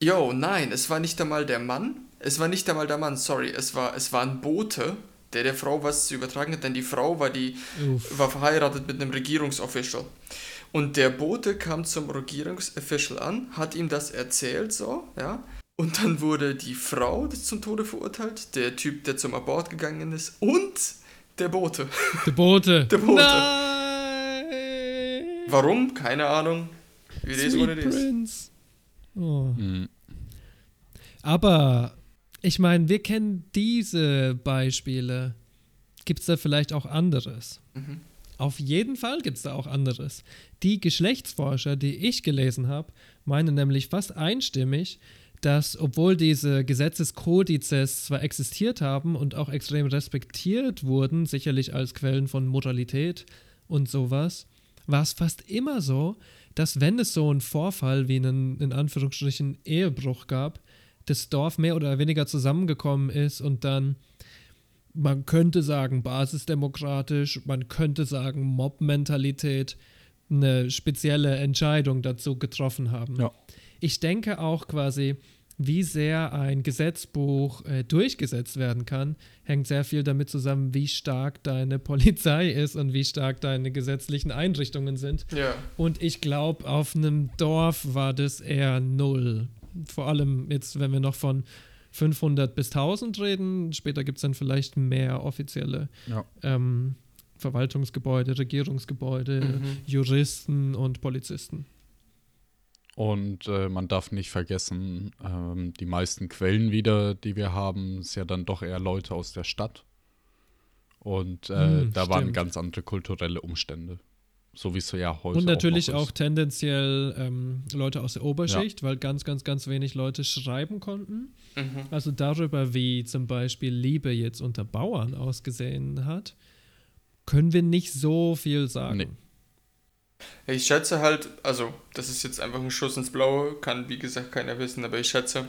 Jo, nein, es war nicht einmal der Mann. Es war nicht einmal der Mann, sorry. Es war, es war ein Bote, der der Frau was zu übertragen hat, denn die Frau war, die, Uff. war verheiratet mit einem Regierungsofficial. Und der Bote kam zum Regierungsofficial an, hat ihm das erzählt, so, ja. Und dann wurde die Frau zum Tode verurteilt, der Typ, der zum Abort gegangen ist und der Bote. Der Bote. Der Bote. Nein. Warum? Keine Ahnung. Wie das Sweet wurde das. Prince. Oh. Mhm. Aber ich meine, wir kennen diese Beispiele. Gibt es da vielleicht auch anderes? Auf jeden Fall gibt es da auch anderes. Die Geschlechtsforscher, die ich gelesen habe, meinen nämlich fast einstimmig, dass obwohl diese Gesetzeskodizes zwar existiert haben und auch extrem respektiert wurden, sicherlich als Quellen von Moralität und sowas, war es fast immer so, dass wenn es so einen Vorfall wie einen in Anführungsstrichen Ehebruch gab, das Dorf mehr oder weniger zusammengekommen ist und dann, man könnte sagen, basisdemokratisch, man könnte sagen, Mob-Mentalität, eine spezielle Entscheidung dazu getroffen haben. Ja. Ich denke auch quasi, wie sehr ein Gesetzbuch äh, durchgesetzt werden kann, hängt sehr viel damit zusammen, wie stark deine Polizei ist und wie stark deine gesetzlichen Einrichtungen sind. Ja. Und ich glaube, auf einem Dorf war das eher null. Vor allem jetzt, wenn wir noch von 500 bis 1000 reden. Später gibt es dann vielleicht mehr offizielle Ja. ähm, Verwaltungsgebäude, Regierungsgebäude, Juristen und Polizisten. Und äh, man darf nicht vergessen, ähm, die meisten Quellen wieder, die wir haben, ist ja dann doch eher Leute aus der Stadt. Und äh, Hm, da waren stimmt. ganz andere kulturelle Umstände. So wie es so ja heute Und natürlich auch, auch, tendenziell ähm, Leute aus der Oberschicht, weil ganz, ganz, ganz wenig Leute schreiben konnten. Mhm. Also darüber, wie zum Beispiel Liebe jetzt unter Bauern ausgesehen hat, können wir nicht so viel sagen. Nee. Ich schätze halt, also das ist jetzt einfach ein Schuss ins Blaue, kann wie gesagt keiner wissen, aber ich schätze,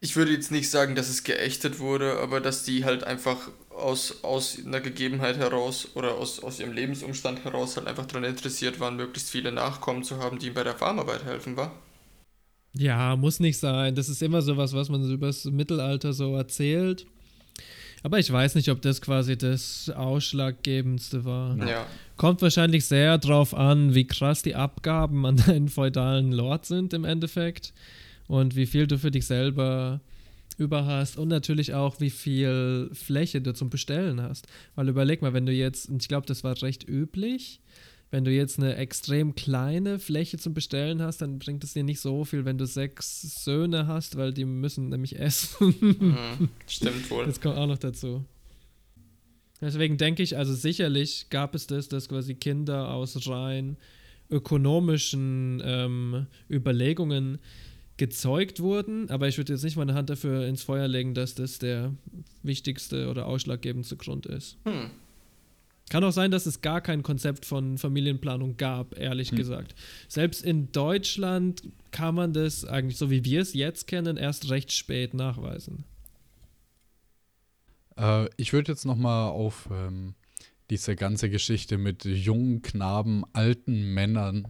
ich würde jetzt nicht sagen, dass es geächtet wurde, aber dass die halt einfach aus, aus einer Gegebenheit heraus oder aus, aus ihrem Lebensumstand heraus halt einfach daran interessiert waren, möglichst viele Nachkommen zu haben, die ihnen bei der Farmarbeit helfen, war. Ja, muss nicht sein. Das ist immer sowas, was man so übers Mittelalter so erzählt. Aber ich weiß nicht, ob das quasi das Ausschlaggebendste war. Ja. Kommt wahrscheinlich sehr drauf an, wie krass die Abgaben an deinen feudalen Lord sind im Endeffekt. Und wie viel du für dich selber über hast. Und natürlich auch, wie viel Fläche du zum Bestellen hast. Weil überleg mal, wenn du jetzt, und ich glaube, das war recht üblich, wenn du jetzt eine extrem kleine Fläche zum Bestellen hast, dann bringt es dir nicht so viel, wenn du sechs Söhne hast, weil die müssen nämlich essen. Mhm. Stimmt wohl. Das kommt auch noch dazu. Deswegen denke ich, also sicherlich gab es das, dass quasi Kinder aus rein ökonomischen ähm, Überlegungen gezeugt wurden, aber ich würde jetzt nicht meine Hand dafür ins Feuer legen, dass das der wichtigste oder ausschlaggebendste Grund ist. Hm. Kann auch sein, dass es gar kein Konzept von Familienplanung gab, ehrlich gesagt. Selbst in Deutschland kann man das eigentlich, so wie wir es jetzt kennen, erst recht spät nachweisen. Äh, ich würde jetzt noch mal auf ähm, diese ganze Geschichte mit jungen Knaben, alten Männern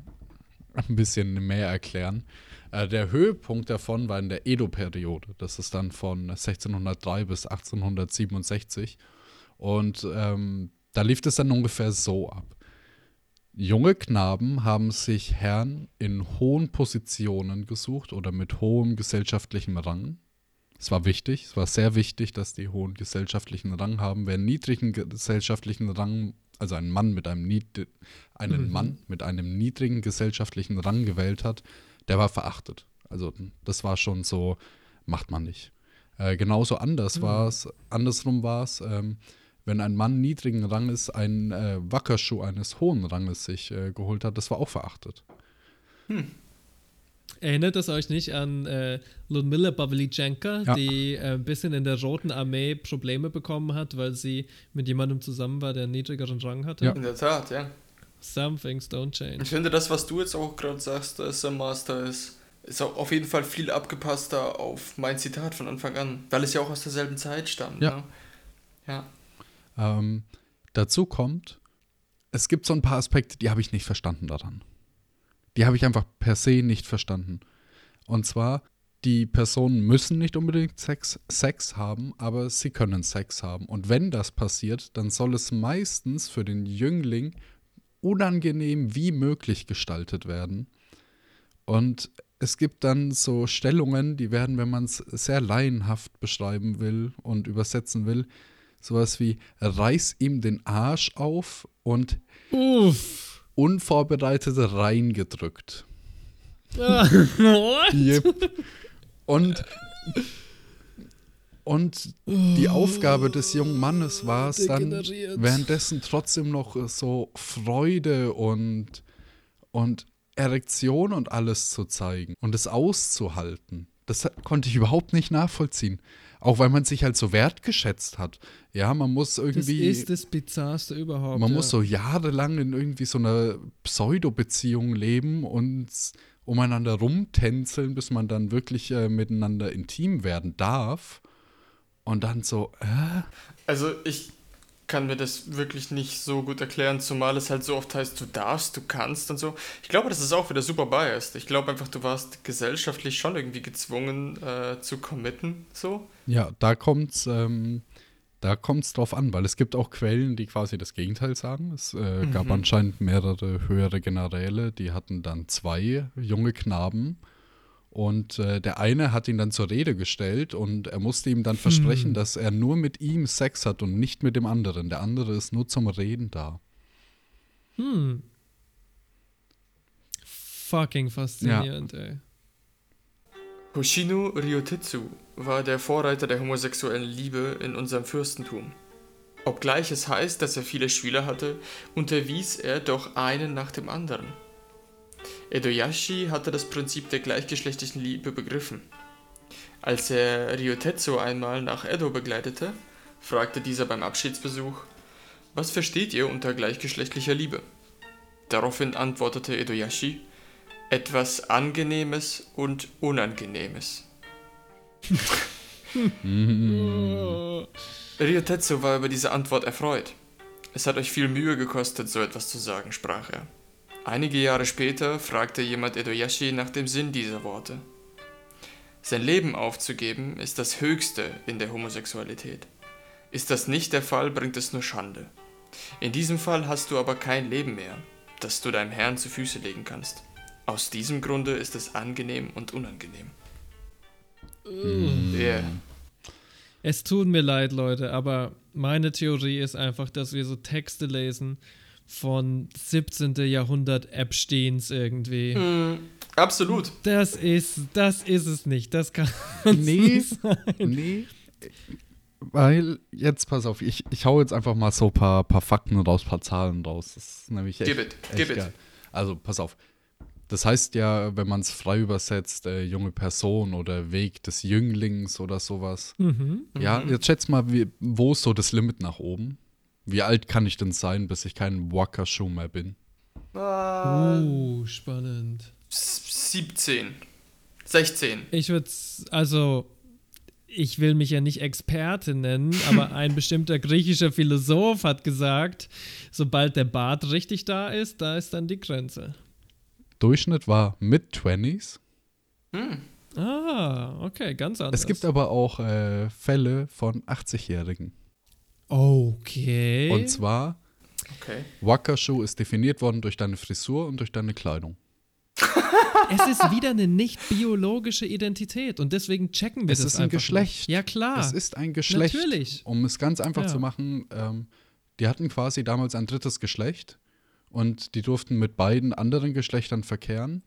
ein bisschen mehr erklären. Äh, der Höhepunkt davon war in der Edo-Periode. Das ist dann von 1603 bis 1867. Und ähm, da lief es dann ungefähr so ab. Junge Knaben haben sich Herren in hohen Positionen gesucht oder mit hohem gesellschaftlichem Rang. Es war wichtig, es war sehr wichtig, dass die hohen gesellschaftlichen Rang haben. Wer einen niedrigen gesellschaftlichen Rang, also einen Mann mit einem nied einen Mhm. Mann mit einem niedrigen gesellschaftlichen Rang gewählt hat, der war verachtet. Also das war schon so, macht man nicht. Äh, genauso anders war es, andersrum war es, ähm, wenn ein Mann niedrigen Ranges einen äh, Wackerschuh eines hohen Ranges sich äh, geholt hat, das war auch verachtet. Erinnert es euch nicht an äh, Ludmilla Pavlyuchenko, Ja. die äh, ein bisschen in der Roten Armee Probleme bekommen hat, weil sie mit jemandem zusammen war, der einen niedrigeren Rang hatte? Ja. In der Tat, ja. Some things don't Ich change. finde, das, was du jetzt auch gerade sagst, äh, Sam Master, ist, ist auf jeden Fall viel abgepasster auf mein Zitat von Anfang an, weil es ja auch aus derselben Zeit stammt. Ja. Ne? Ja. Ähm, dazu kommt, es gibt so ein paar Aspekte, die habe ich nicht verstanden daran. Die habe ich einfach per se nicht verstanden. Und zwar, die Personen müssen nicht unbedingt Sex, Sex haben, aber sie können Sex haben. Und wenn das passiert, dann soll es meistens für den Jüngling unangenehm wie möglich gestaltet werden. Und es gibt dann so Stellungen, die werden, wenn man es sehr laienhaft beschreiben will und übersetzen will, sowas wie reiß ihm den Arsch auf und Uff. Unvorbereitet reingedrückt. Yep. Und, und die Aufgabe des jungen Mannes war es dann, währenddessen trotzdem noch so Freude und, und Erektion und alles zu zeigen und es auszuhalten. Das konnte ich überhaupt nicht nachvollziehen. Auch weil man sich halt so wertgeschätzt hat. Ja, man muss Das irgendwie. ist das Bizarrste überhaupt. Man ja. muss so jahrelang in irgendwie so einer Pseudo-Beziehung leben und umeinander rumtänzeln, bis man dann wirklich äh, miteinander intim werden darf. Und dann so, äh? Also ich kann mir das wirklich nicht so gut erklären, zumal es halt so oft heißt, du darfst, du kannst und so. Ich glaube, das ist auch wieder super biased. Ich glaube einfach, du warst gesellschaftlich schon irgendwie gezwungen äh, zu committen, so. Ja, da kommt's, ähm, da kommt's drauf an, weil es gibt auch Quellen, die quasi das Gegenteil sagen. Es äh, gab anscheinend mehrere höhere Generäle, die hatten dann zwei junge Knaben. Und äh, der eine hat ihn dann zur Rede gestellt und er musste ihm dann versprechen, dass er nur mit ihm Sex hat und nicht mit dem anderen. Der andere ist nur zum Reden da. Hm. Fucking faszinierend, ey. Hoshino Ryotetsu war der Vorreiter der homosexuellen Liebe in unserem Fürstentum. Obgleich es heißt, dass er viele Schüler hatte, unterwies er doch einen nach dem anderen. Edoyashi hatte das Prinzip der gleichgeschlechtlichen Liebe begriffen. Als er Ryotetsu einmal nach Edo begleitete, fragte dieser beim Abschiedsbesuch, was versteht ihr unter gleichgeschlechtlicher Liebe? Daraufhin antwortete Edoyashi, etwas Angenehmes und Unangenehmes. Ryotetsu war über diese Antwort erfreut. Es hat euch viel Mühe gekostet, so etwas zu sagen, sprach er. Einige Jahre später fragte jemand Edoyashi nach dem Sinn dieser Worte. Sein Leben aufzugeben ist das Höchste in der Homosexualität. Ist das nicht der Fall, bringt es nur Schande. In diesem Fall hast du aber kein Leben mehr, das du deinem Herrn zu Füße legen kannst. Aus diesem Grunde ist es angenehm und unangenehm. Yeah. Es tut mir leid, Leute, aber meine Theorie ist einfach, dass wir so Texte lesen von 17. Jahrhundert Epsteins irgendwie. Absolut. Das ist, das ist es nicht. Das kann Nee. nicht sein. Nee. Weil, jetzt pass auf, ich, ich hau jetzt einfach mal so ein paar, paar Fakten raus, paar Zahlen raus. Das ist nämlich echt, Gib it, echt gib it. geil. Also, pass auf. Das heißt ja, wenn man es frei übersetzt, äh, junge Person oder Weg des Jünglings oder sowas. Mhm. Ja, jetzt schätz mal, wie, wo ist so das Limit nach oben? Wie alt kann ich denn sein, bis ich kein Wakashu mehr bin? Uh, spannend. 17. 16. Ich würde also ich will mich ja nicht Experte nennen, aber ein bestimmter griechischer Philosoph hat gesagt, sobald der Bart richtig da ist, da ist dann die Grenze. Durchschnitt war Mid-20s. Ah, okay, ganz anders. Es gibt aber auch äh, Fälle von 80-Jährigen. Okay. Und zwar, Okay. Wakashu ist definiert worden durch deine Frisur und durch deine Kleidung. es ist wieder eine nicht biologische Identität und deswegen checken wir Es das ist ein einfach Geschlecht. Nicht. Ja, klar. Es ist ein Geschlecht. Natürlich. Um es ganz einfach Ja. zu machen, ähm, die hatten quasi damals ein drittes Geschlecht und die durften mit beiden anderen Geschlechtern verkehren.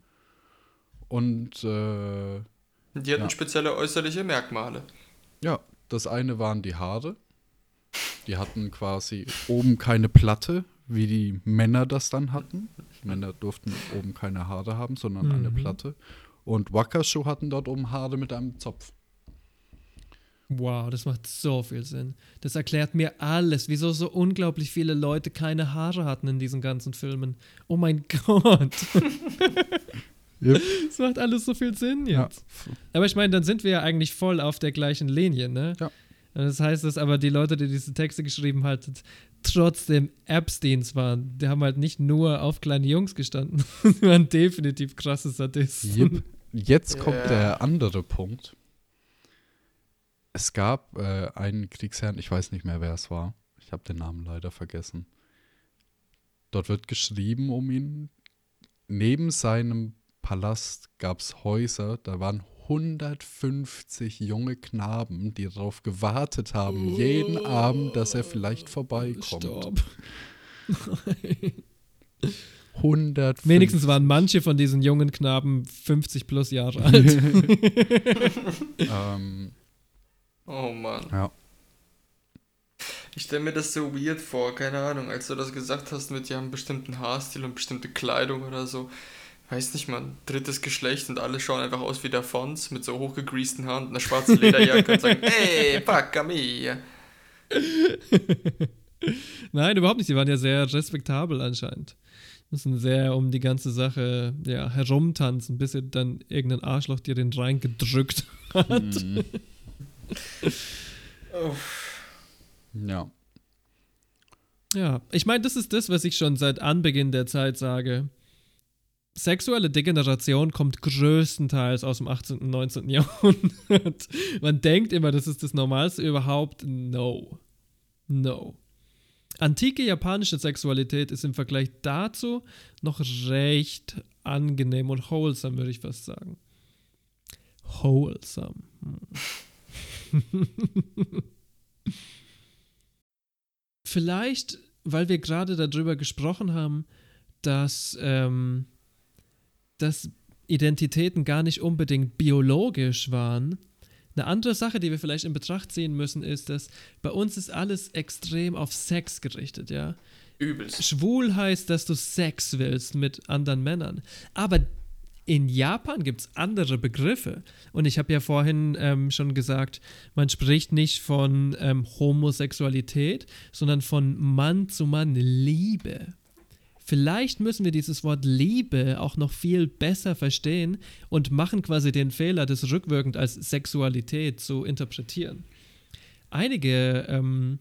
Und äh, Die hatten Ja. spezielle äußerliche Merkmale. ja, das eine waren die Haare. Die hatten quasi oben keine Platte, wie die Männer das dann hatten. Männer durften oben keine Haare haben, sondern eine Platte. Und Wakashu hatten dort oben Haare mit einem Zopf. Wow, das macht so viel Sinn. Das erklärt mir alles, wieso so unglaublich viele Leute keine Haare hatten in diesen ganzen Filmen. Oh mein Gott. Yep. Das macht alles so viel Sinn Ja. jetzt. Aber ich meine, dann sind wir ja eigentlich voll auf der gleichen Linie, ne? Ja. Das heißt, dass aber die Leute, die diese Texte geschrieben haben, trotzdem Epsteins waren. Die haben halt nicht nur auf kleine Jungs gestanden, die waren definitiv krasse Sadisten. Yep. Jetzt kommt Ja. der andere Punkt. Es gab äh, einen Kriegsherrn, ich weiß nicht mehr, wer es war. Ich habe den Namen leider vergessen. Dort wird geschrieben um ihn. Neben seinem Palast gab es Häuser, da waren 150 junge Knaben, die darauf gewartet haben, jeden Abend, dass er vielleicht vorbeikommt. Stopp. 150. Wenigstens waren manche von diesen jungen Knaben 50 plus Jahre alt. Ähm, Oh Mann. ja. Ich stelle mir das so weird vor, keine Ahnung, als du das gesagt hast mit, die haben einen bestimmten Haarstil und bestimmte Kleidung oder so. Weiß nicht, man, drittes Geschlecht und alle schauen einfach aus wie der Fons mit so hochgegreasten Haaren und einer schwarzen Lederjacke und sagen, ey, pacca mia. Nein, überhaupt nicht. Die waren ja sehr respektabel anscheinend. Müssen sehr um die ganze Sache ja, herumtanzen, bis sie dann irgendein Arschloch dir den reingedrückt hat. Ja. Ja, ich meine, das ist das, was ich schon seit Anbeginn der Zeit sage. Sexuelle Degeneration kommt größtenteils aus dem 18. und 19. Jahrhundert. Man denkt immer, das ist das Normalste überhaupt. No. No. Antike japanische Sexualität ist im Vergleich dazu noch recht angenehm und wholesome, würde ich fast sagen. Wholesome. Vielleicht, weil wir gerade darüber gesprochen haben, dass, ähm, dass Identitäten gar nicht unbedingt biologisch waren. Eine andere Sache, die wir vielleicht in Betracht ziehen müssen, ist, dass bei uns ist alles extrem auf Sex gerichtet, ja. Übelst. Schwul heißt, dass du Sex willst mit anderen Männern. Aber in Japan gibt es andere Begriffe. Und ich habe ja vorhin ähm, schon gesagt, man spricht nicht von ähm, Homosexualität, sondern von Mann zu Mann Liebe. Vielleicht müssen wir dieses Wort Liebe auch noch viel besser verstehen und machen quasi den Fehler, das rückwirkend als Sexualität zu interpretieren. Einige ähm,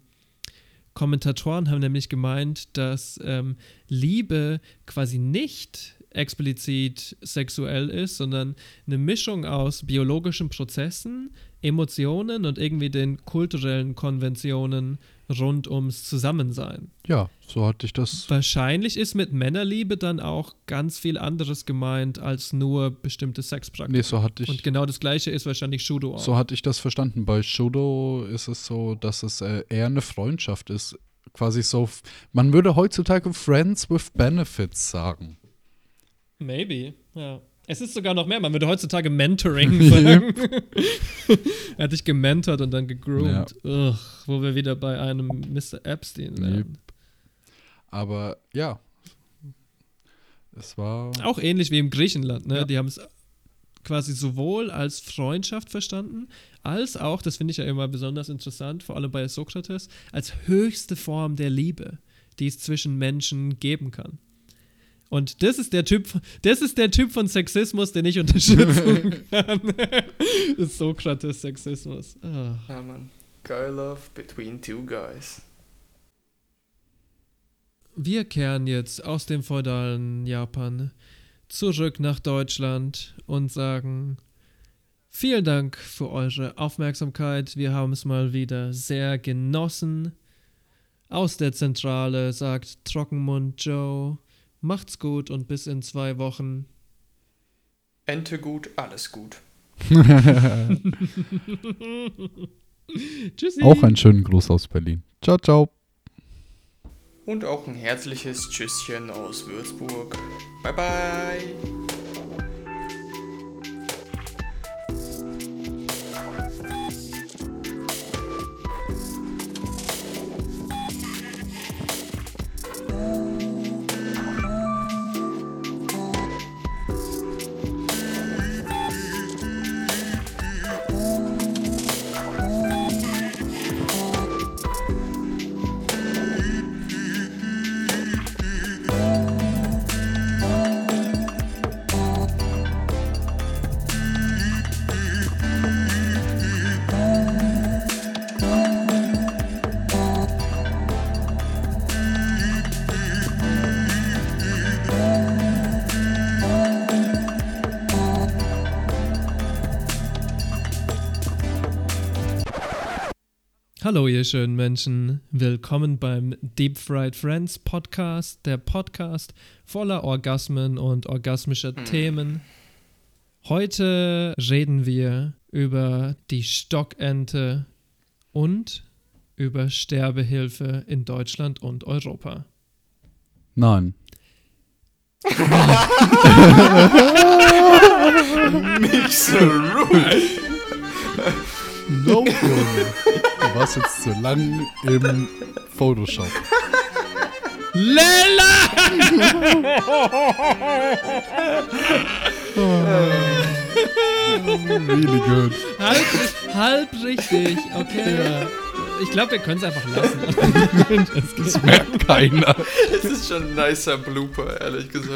Kommentatoren haben nämlich gemeint, dass ähm, Liebe quasi nicht explizit sexuell ist, sondern eine Mischung aus biologischen Prozessen, Emotionen und irgendwie den kulturellen Konventionen rund ums Zusammensein. Ja, so hatte ich das. Wahrscheinlich ist mit Männerliebe dann auch ganz viel anderes gemeint als nur bestimmte Sexpraktiken. Nee, so hatte ich. Und genau das gleiche ist wahrscheinlich Shudo auch. So hatte ich das verstanden. Bei Shudo ist es so, dass es äh, eher eine Freundschaft ist. Quasi so, man würde heutzutage Friends with Benefits sagen. Maybe, ja. Es ist sogar noch mehr. Man würde heutzutage Mentoring sagen. er hat dich gementort und dann gegroomt. Ugh, wo wir wieder bei einem Mr. Epstein wären. Aber ja, Es war. Auch ähnlich wie im Griechenland, ne? Ja. Die haben es quasi sowohl als Freundschaft verstanden, als auch, das finde ich ja immer besonders interessant, vor allem bei Sokrates, als höchste Form der Liebe, die es zwischen Menschen geben kann. Und das ist der Typ, das ist der Typ von Sexismus, den ich unterstützen kann. das ist Sokrates-Sexismus. Ah. Ja, Mann. Guy Love between two guys. Wir kehren jetzt aus dem feudalen Japan zurück nach Deutschland und sagen vielen Dank für eure Aufmerksamkeit. Wir haben es mal wieder sehr genossen. Aus der Zentrale sagt Trockenmund Joe. Macht's gut und bis in zwei Wochen. Ente gut, alles gut. Tschüssi. Auch einen schönen Gruß aus Berlin. Ciao, ciao. Und auch ein herzliches Tschüsschen aus Würzburg. Bye bye. Hallo, ihr schönen Menschen. Willkommen beim Deep Fried Friends Podcast, der Podcast voller Orgasmen und orgasmischer Themen. Heute reden wir über die Stockente und über Sterbehilfe in Deutschland und Europa. Nein. Nicht so rude. No, Junge. Du warst jetzt zu lang im Photoshop. Lella! Really good. Halb, halb richtig, okay. Ich glaube, wir können es einfach lassen. Das merkt keiner. Das ist schon ein nicer Blooper, ehrlich gesagt.